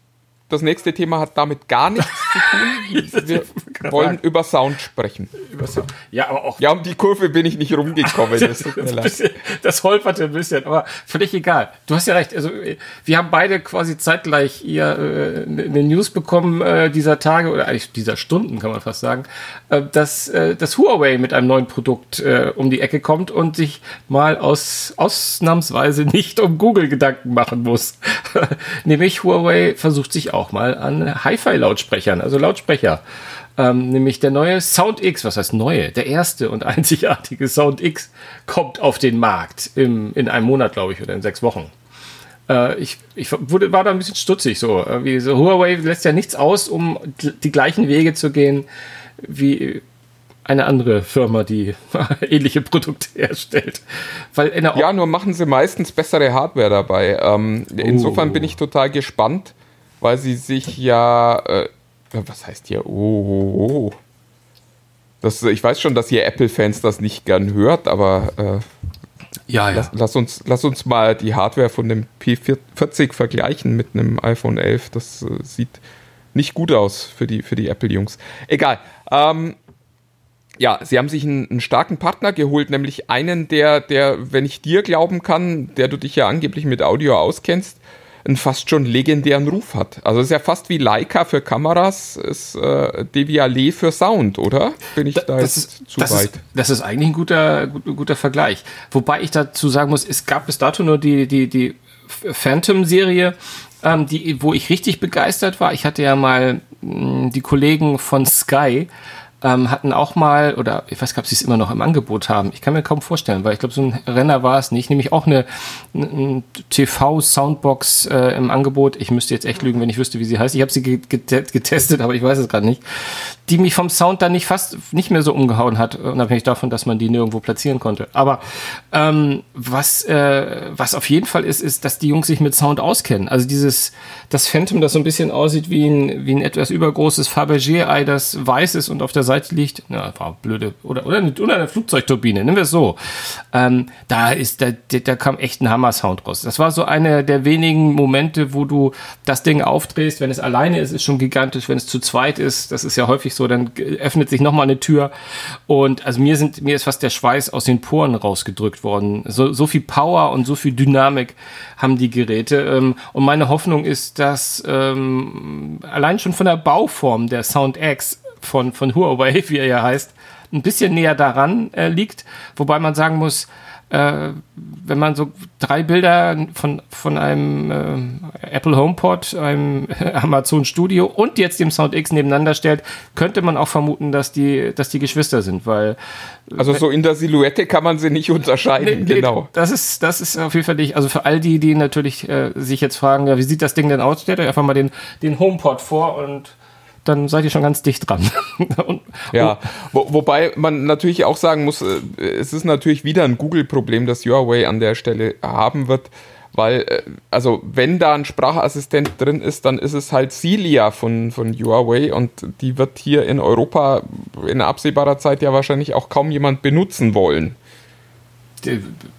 Das nächste Thema hat damit gar nichts zu tun. Wir, wollen über Sound sprechen. Über Sound. Ja, aber auch. Ja, um die Kurve bin ich nicht rumgekommen. Das, das, bisschen, das holperte ein bisschen, aber völlig egal. Du hast ja recht. Also, wir haben beide quasi zeitgleich ihr äh, eine News bekommen äh, dieser Tage oder eigentlich dieser Stunden, kann man fast sagen, äh, dass, äh, dass Huawei mit einem neuen Produkt äh, um die Ecke kommt und sich mal aus, ausnahmsweise nicht um Google Gedanken machen muss. Nämlich Huawei versucht sich auch mal an Hi-Fi-Lautsprechern, also Lautsprecher. Ähm, nämlich der neue Sound X, was heißt neue? Der erste und einzigartige Sound X kommt auf den Markt im, in einem Monat, glaube ich, oder in sechs Wochen. Äh, ich ich wurde, war da ein bisschen stutzig so. Äh, wie so. Huawei lässt ja nichts aus, um die gleichen Wege zu gehen wie eine andere Firma, die ähnliche Produkte herstellt. Weil ja, nur machen sie meistens bessere Hardware dabei. Ähm, insofern oh. bin ich total gespannt, weil sie sich ja, äh, was heißt hier, oh, oh, oh. Das, ich weiß schon, dass ihr Apple-Fans das nicht gern hört, aber äh, ja, ja. Lass, lass, uns, lass uns mal die Hardware von dem P40 vergleichen mit einem iPhone 11. Das äh, sieht nicht gut aus für die, für die Apple-Jungs. Egal. Ähm, ja, sie haben sich einen, einen, starken Partner geholt, nämlich einen, der, der, wenn ich dir glauben kann, der du dich ja angeblich mit Audio auskennst, einen fast schon legendären Ruf hat. Also es ist ja fast wie Leica für Kameras, ist äh, Devialet für Sound, oder? Bin ich da, da jetzt ist, zu das weit? Ist, das ist eigentlich ein guter, guter Vergleich. Wobei ich dazu sagen muss, es gab bis dato nur die, die, die Phantom-Serie, ähm, die, wo ich richtig begeistert war. Ich hatte ja mal mh, die Kollegen von Sky ähm, hatten auch mal, oder ich weiß gar nicht, ob sie es immer noch im Angebot haben. Ich kann mir kaum vorstellen, weil ich glaube, so ein Renner war es nicht. Nämlich auch eine, eine TV-Soundbox äh, im Angebot. Ich müsste jetzt echt lügen, wenn ich wüsste, wie sie heißt. Ich habe sie getestet, aber ich weiß es gerade nicht. Die mich vom Sound dann nicht fast nicht mehr so umgehauen hat, unabhängig davon, dass man die nirgendwo platzieren konnte. Aber ähm, was, äh, was auf jeden Fall ist, ist, dass die Jungs sich mit Sound auskennen. Also dieses, das Phantom, das so ein bisschen aussieht wie ein, wie ein etwas übergroßes Fabergé-Ei, das weiß ist und auf der Seite liegt, na, war blöde, oder, oder, eine, oder eine Flugzeugturbine, nehmen wir es so. Ähm, da ist, da, da kam echt ein Hammer-Sound raus. Das war so eine der wenigen Momente, wo du das Ding aufdrehst, wenn es alleine ist, ist schon gigantisch, wenn es zu zweit ist, das ist ja häufig so, dann öffnet sich nochmal eine Tür und also mir sind, mir ist fast der Schweiß aus den Poren rausgedrückt worden. So, so viel Power und so viel Dynamik haben die Geräte ähm, und meine Hoffnung ist, dass ähm, allein schon von der Bauform der Sound X von, von Huawei, wie er ja heißt, ein bisschen näher daran äh, liegt. Wobei man sagen muss, äh, wenn man so drei Bilder von, von einem äh, Apple HomePod, einem Amazon Studio und jetzt dem Sound X nebeneinander stellt, könnte man auch vermuten, dass die, dass die Geschwister sind, weil. Also so in der Silhouette kann man sie nicht unterscheiden, nee, genau. Das ist, das ist auf jeden Fall nicht, also für all die, die natürlich äh, sich jetzt fragen, ja, wie sieht das Ding denn aus? Stellt euch einfach mal den, den HomePod vor und dann seid ihr schon ganz dicht dran. und, ja, wo, wobei man natürlich auch sagen muss, äh, es ist natürlich wieder ein Google-Problem, das Huawei an der Stelle haben wird, weil, äh, also wenn da ein Sprachassistent drin ist, dann ist es halt Celia von, von Huawei und die wird hier in Europa in absehbarer Zeit ja wahrscheinlich auch kaum jemand benutzen wollen.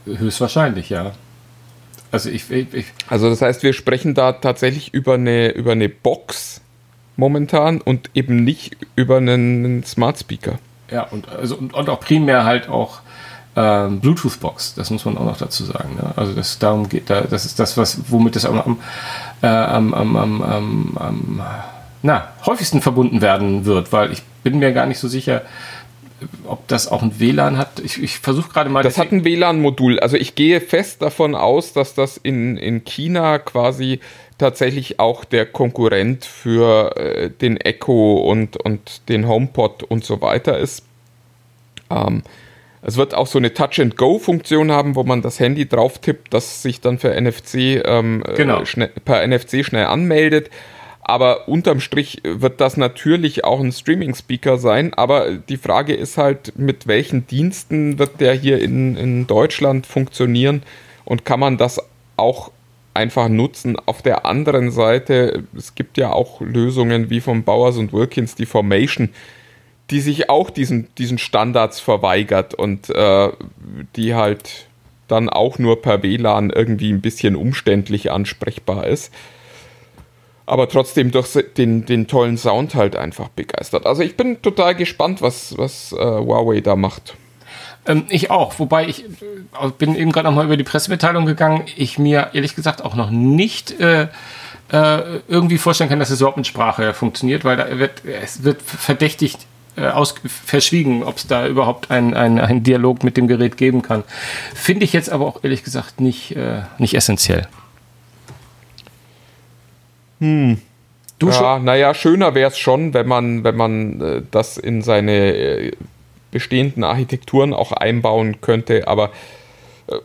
Höchstwahrscheinlich, ja. Also ich, ich, ich Also das heißt, wir sprechen da tatsächlich über eine, über eine Box, momentan und eben nicht über einen Smart Speaker. Ja, und, also, und, und auch primär halt auch ähm, Bluetooth-Box, das muss man auch noch dazu sagen. Ne? Also das darum geht, da, das ist das, was, womit das am, am, äh, am, am, am, am na, häufigsten verbunden werden wird, weil ich bin mir gar nicht so sicher, ob das auch ein WLAN hat. Ich, ich versuche gerade mal. Das hat ein WLAN-Modul. Also ich gehe fest davon aus, dass das in, in China quasi tatsächlich auch der Konkurrent für äh, den Echo und, und den HomePod und so weiter ist. Ähm, es wird auch so eine Touch-and-Go-Funktion haben, wo man das Handy drauf tippt, das sich dann für NFC ähm, genau. äh, schnell, per NFC schnell anmeldet. Aber unterm Strich wird das natürlich auch ein Streaming-Speaker sein. Aber die Frage ist halt, mit welchen Diensten wird der hier in, in Deutschland funktionieren und kann man das auch einfach nutzen. Auf der anderen Seite, es gibt ja auch Lösungen wie von Bowers und Wilkins, die Formation, die sich auch diesen, diesen Standards verweigert und äh, die halt dann auch nur per WLAN irgendwie ein bisschen umständlich ansprechbar ist. aber trotzdem durch den, den tollen Sound halt einfach begeistert. Also ich bin total gespannt, was, was äh, Huawei da macht. Ähm, ich auch, wobei ich äh, bin eben gerade nochmal über die Pressemitteilung gegangen. Ich mir ehrlich gesagt auch noch nicht äh, äh, irgendwie vorstellen kann, dass es überhaupt mit Sprache funktioniert, weil da wird, es wird verdächtigt äh, aus, verschwiegen, ob es da überhaupt einen ein Dialog mit dem Gerät geben kann. Finde ich jetzt aber auch ehrlich gesagt nicht, äh, nicht essentiell. Hm. Du ja, naja, schöner wäre es schon, wenn man, wenn man äh, das in seine äh, bestehenden Architekturen auch einbauen könnte, aber äh,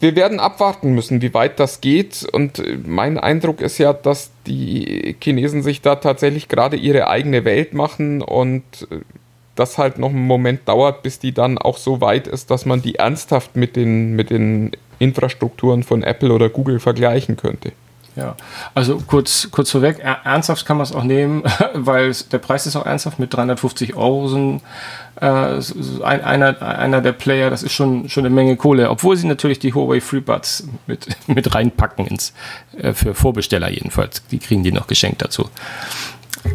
wir werden abwarten müssen, wie weit das geht. Und äh, mein Eindruck ist ja, dass die Chinesen sich da tatsächlich gerade ihre eigene Welt machen und äh, das halt noch einen Moment dauert, bis die dann auch so weit ist, dass man die ernsthaft mit den, mit den Infrastrukturen von Apple oder Google vergleichen könnte. Ja, also kurz, kurz vorweg, ernsthaft kann man es auch nehmen, weil der Preis ist auch ernsthaft mit 350 Euro sind äh, ein, einer, einer der Player, das ist schon, schon eine Menge Kohle, obwohl sie natürlich die Huawei FreeBuds mit, mit reinpacken ins, äh, für Vorbesteller jedenfalls. Die kriegen die noch geschenkt dazu,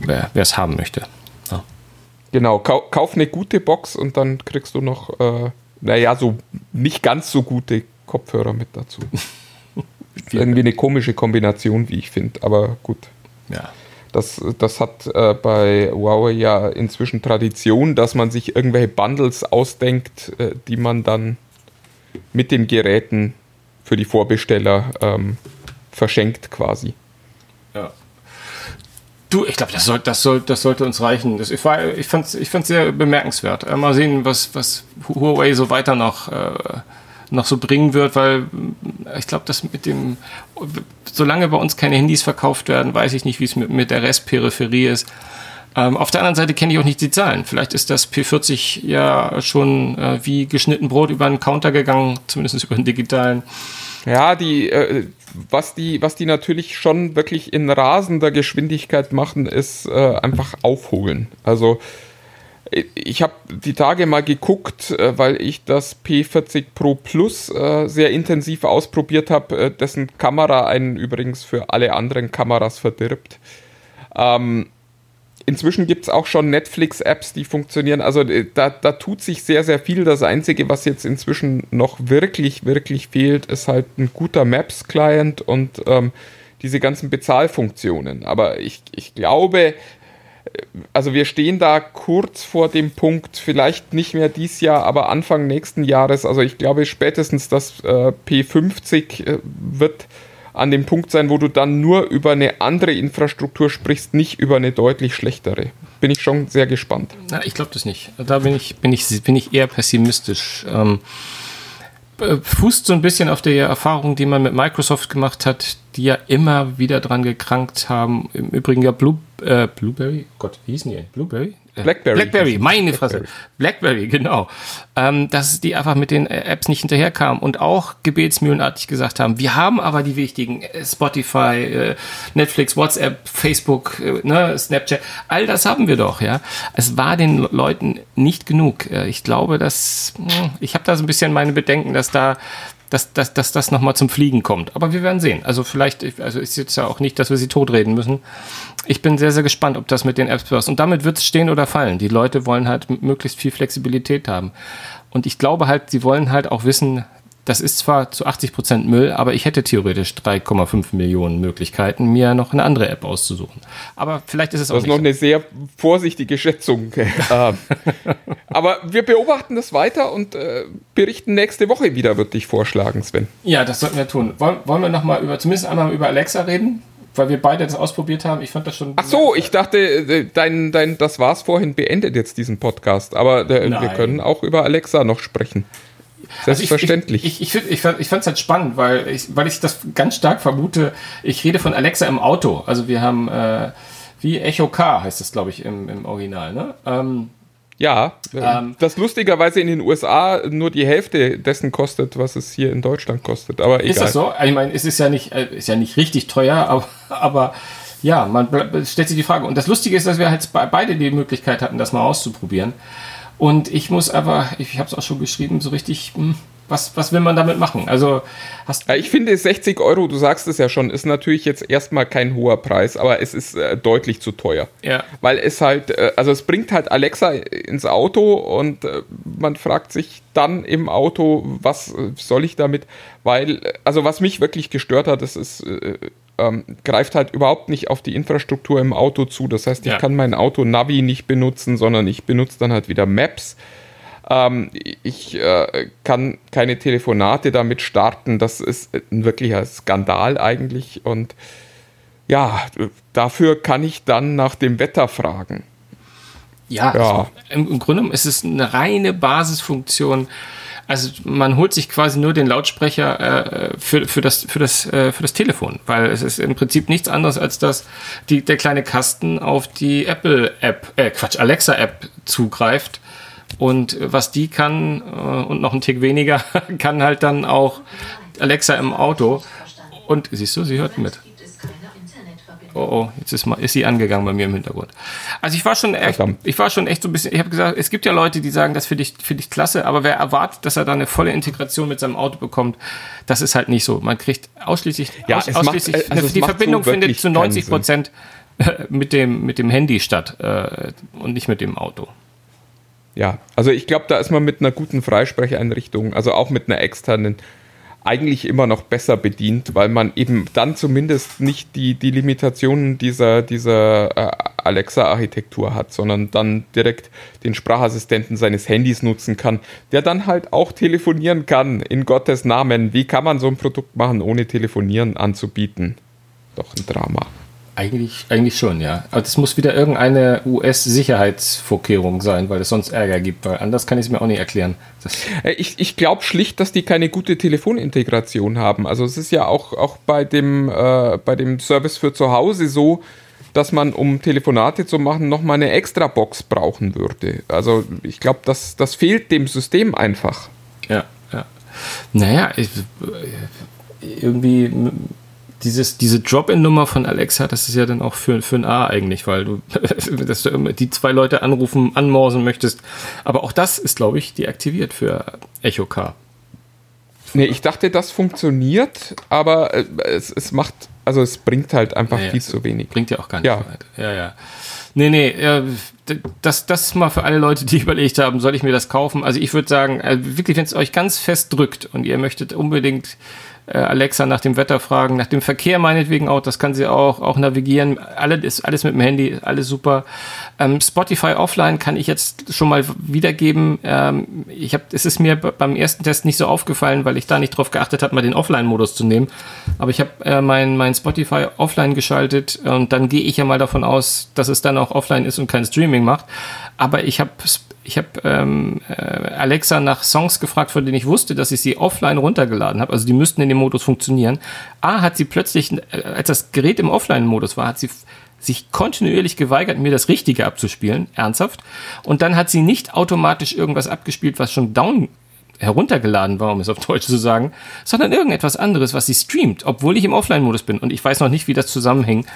wer es haben möchte. Ja. Genau, kau kauf eine gute Box und dann kriegst du noch, äh, naja, so nicht ganz so gute Kopfhörer mit dazu. irgendwie eine komische Kombination, wie ich finde, aber gut. Ja. Das, das hat äh, bei Huawei ja inzwischen Tradition, dass man sich irgendwelche Bundles ausdenkt, äh, die man dann mit den Geräten für die Vorbesteller ähm, verschenkt quasi. Ja. Du, ich glaube, das, soll, das, soll, das sollte uns reichen. Das, ich war, ich fand es ich sehr bemerkenswert. Äh, mal sehen, was, was Huawei so weiter noch äh, noch so bringen wird, weil äh, ich glaube, dass mit dem, solange bei uns keine Handys verkauft werden, weiß ich nicht, wie es mit, mit der Restperipherie ist. Ähm, auf der anderen Seite kenne ich auch nicht die Zahlen. Vielleicht ist das P40 ja schon äh, wie geschnitten Brot über einen Counter gegangen, zumindest über den digitalen. Ja, die, äh, was die, was die natürlich schon wirklich in rasender Geschwindigkeit machen, ist äh, einfach aufholen. Also ich habe die Tage mal geguckt, äh, weil ich das P40 Pro Plus äh, sehr intensiv ausprobiert habe, äh, dessen Kamera einen übrigens für alle anderen Kameras verdirbt. Ähm, inzwischen gibt es auch schon Netflix-Apps, die funktionieren. Also da, da tut sich sehr, sehr viel. Das Einzige, was jetzt inzwischen noch wirklich, wirklich fehlt, ist halt ein guter Maps-Client und ähm, diese ganzen Bezahlfunktionen. Aber ich, ich glaube, also wir stehen da kurz vor dem Punkt, vielleicht nicht mehr dieses Jahr, aber Anfang nächsten Jahres. Also ich glaube spätestens das äh, P50 äh, wird an dem Punkt sein, wo du dann nur über eine andere Infrastruktur sprichst, nicht über eine deutlich schlechtere. Bin ich schon sehr gespannt. Na, ich glaube das nicht. Da bin ich, bin ich, bin ich eher pessimistisch. Ähm, äh, fußt so ein bisschen auf der Erfahrung, die man mit Microsoft gemacht hat, die ja immer wieder dran gekrankt haben. Im Übrigen ja Blue, äh, Blueberry, Gott, wie hießen die? Blueberry? Blackberry. Blackberry, meine Fresse. Blackberry, genau. Ähm, dass die einfach mit den Apps nicht hinterherkamen und auch gebetsmühlenartig gesagt haben, wir haben aber die wichtigen äh, Spotify, äh, Netflix, WhatsApp, Facebook, äh, ne, Snapchat, all das haben wir doch, ja. Es war den Leuten nicht genug. Äh, ich glaube, dass, hm, ich habe da so ein bisschen meine Bedenken, dass da dass, dass, dass das nochmal zum Fliegen kommt. Aber wir werden sehen. Also vielleicht, also ist jetzt ja auch nicht, dass wir sie totreden müssen. Ich bin sehr, sehr gespannt, ob das mit den Apps passt. Und damit wird es stehen oder fallen. Die Leute wollen halt möglichst viel Flexibilität haben. Und ich glaube halt, sie wollen halt auch wissen, das ist zwar zu 80 Prozent Müll, aber ich hätte theoretisch 3,5 Millionen Möglichkeiten, mir noch eine andere App auszusuchen. Aber vielleicht ist es auch. Das ist noch so. eine sehr vorsichtige Schätzung. Ähm, aber wir beobachten das weiter und äh, berichten nächste Woche wieder, würde ich vorschlagen, Sven. Ja, das sollten wir tun. Wollen, wollen wir nochmal über, zumindest einmal über Alexa reden? Weil wir beide das ausprobiert haben. Ich fand das schon. Ach so, ich dachte, äh, dein, dein, das war's vorhin beendet jetzt diesen Podcast. Aber äh, wir können auch über Alexa noch sprechen. Selbstverständlich. Also ich, ich, ich, ich, ich fand es halt spannend, weil ich, weil ich das ganz stark vermute. Ich rede von Alexa im Auto. Also wir haben, äh, wie Echo K heißt das, glaube ich, im, im Original. Ne? Ähm, ja, ähm, das lustigerweise in den USA nur die Hälfte dessen kostet, was es hier in Deutschland kostet. Aber egal. Ist das so? Ich meine, es ist ja nicht, äh, ist ja nicht richtig teuer, aber, aber ja, man stellt sich die Frage. Und das Lustige ist, dass wir halt beide die Möglichkeit hatten, das mal auszuprobieren. Und ich muss aber, ich habe es auch schon geschrieben, so richtig, hm, was, was will man damit machen? Also hast Ich finde 60 Euro, du sagst es ja schon, ist natürlich jetzt erstmal kein hoher Preis, aber es ist äh, deutlich zu teuer. Ja. Weil es halt, äh, also es bringt halt Alexa ins Auto und äh, man fragt sich dann im Auto, was äh, soll ich damit? Weil, äh, also was mich wirklich gestört hat, das ist, äh, ähm, greift halt überhaupt nicht auf die Infrastruktur im Auto zu. Das heißt, ich Ja. kann mein Auto Navi nicht benutzen, sondern ich benutze dann halt wieder Maps. Ähm, ich äh, kann keine Telefonate damit starten. Das ist ein wirklicher Skandal eigentlich. Und ja, dafür kann ich dann nach dem Wetter fragen. Ja, Ja. Also im, im Grunde genommen ist es eine reine Basisfunktion. Also man holt sich quasi nur den Lautsprecher äh, für, für, das, für, das, äh, für das Telefon, weil es ist im Prinzip nichts anderes, als dass die, der kleine Kasten auf die Apple-App, äh, Quatsch, Alexa-App zugreift. Und was die kann äh, und noch ein Tick weniger, kann halt dann auch Alexa im Auto. Und siehst du, sie hört mit. Oh, oh, jetzt ist, mal, ist sie angegangen bei mir im Hintergrund. Also ich war schon echt, ich war schon echt so ein bisschen, ich habe gesagt, es gibt ja Leute, die sagen, das finde ich, finde ich klasse, aber wer erwartet, dass er da eine volle Integration mit seinem Auto bekommt, das ist halt nicht so. Man kriegt ausschließlich, Ja, aus, macht- ausschließlich äh, also die macht Verbindung so findet zu keinen 90 Prozent mit dem, mit dem Handy statt äh, und nicht mit dem Auto. Ja, also ich glaube, da ist man mit einer guten Freisprecheinrichtung, also auch mit einer externen, eigentlich immer noch besser bedient, weil man eben dann zumindest nicht die, die Limitationen dieser, dieser äh, Alexa-Architektur hat, sondern dann direkt den Sprachassistenten seines Handys nutzen kann, der dann halt auch telefonieren kann, in Gottes Namen. Wie kann man so ein Produkt machen, ohne telefonieren anzubieten? Doch ein Drama. Eigentlich, eigentlich schon, ja. Aber das muss wieder irgendeine US-Sicherheitsvorkehrung sein, weil es sonst Ärger gibt, weil anders kann ich es mir auch nicht erklären. Das, Äh, Ich, ich glaube schlicht, dass die keine gute Telefonintegration haben. Also es ist ja auch, auch bei, dem, äh, bei dem Service für zu Hause so, dass man, um Telefonate zu machen, nochmal eine extra Box brauchen würde. Also ich glaube, das, das fehlt dem System einfach. Ja, ja. Naja, ich, irgendwie m- dieses, diese Drop-In-Nummer von Alexa, das ist ja dann auch für, für ein A eigentlich, weil du, dass du immer die zwei Leute anrufen, anmorsen möchtest. Aber auch das ist, glaube ich, deaktiviert für Echo K. Nee, ich dachte, das funktioniert, aber äh, es, es macht, also es bringt halt einfach Ja, ja. viel zu wenig. Bringt ja auch gar nicht Ja. weit. Ja, ja. Nee, nee, das, das mal für alle Leute, die überlegt haben, soll ich mir das kaufen? Also ich würde sagen, äh, wirklich, wenn es euch ganz fest drückt und ihr möchtet unbedingt äh, Alexa nach dem Wetter fragen, nach dem Verkehr meinetwegen auch, das kann sie auch, auch navigieren, alles, alles mit dem Handy, alles super. Ähm, Spotify offline kann ich jetzt schon mal wiedergeben. Ähm, ich hab, es ist mir beim ersten Test nicht so aufgefallen, weil ich da nicht drauf geachtet habe, mal den Offline-Modus zu nehmen. Aber ich habe äh, mein, mein Spotify offline geschaltet und dann gehe ich ja mal davon aus, dass es dann auch offline ist und kein Streaming macht. Aber ich habe ich hab, ähm, äh, Alexa nach Songs gefragt, von denen ich wusste, dass ich sie offline runtergeladen habe. Also die müssten in dem Modus funktionieren. A, hat sie plötzlich, äh, als das Gerät im Offline-Modus war, hat sie sich kontinuierlich geweigert, mir das Richtige abzuspielen, ernsthaft. Und dann hat sie nicht automatisch irgendwas abgespielt, was schon down heruntergeladen war, um es auf Deutsch zu sagen, sondern irgendetwas anderes, was sie streamt, obwohl ich im Offline-Modus bin. Und ich weiß noch nicht, wie das zusammenhängt.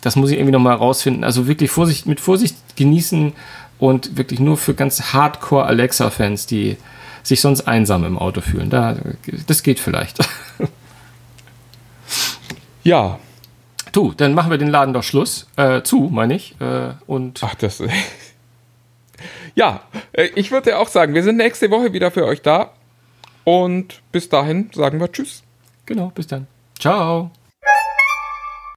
Das muss ich irgendwie nochmal rausfinden. Also wirklich Vorsicht, mit Vorsicht genießen und wirklich nur für ganz Hardcore Alexa-Fans, die sich sonst einsam im Auto fühlen. Da, das geht vielleicht. Ja, Du, dann machen wir den Laden doch Schluss. Äh, zu, meine ich. Äh, und Ach, das. ja, äh, ich würde auch sagen, wir sind nächste Woche wieder für euch da. Und bis dahin sagen wir Tschüss. genau, bis dann. Ciao.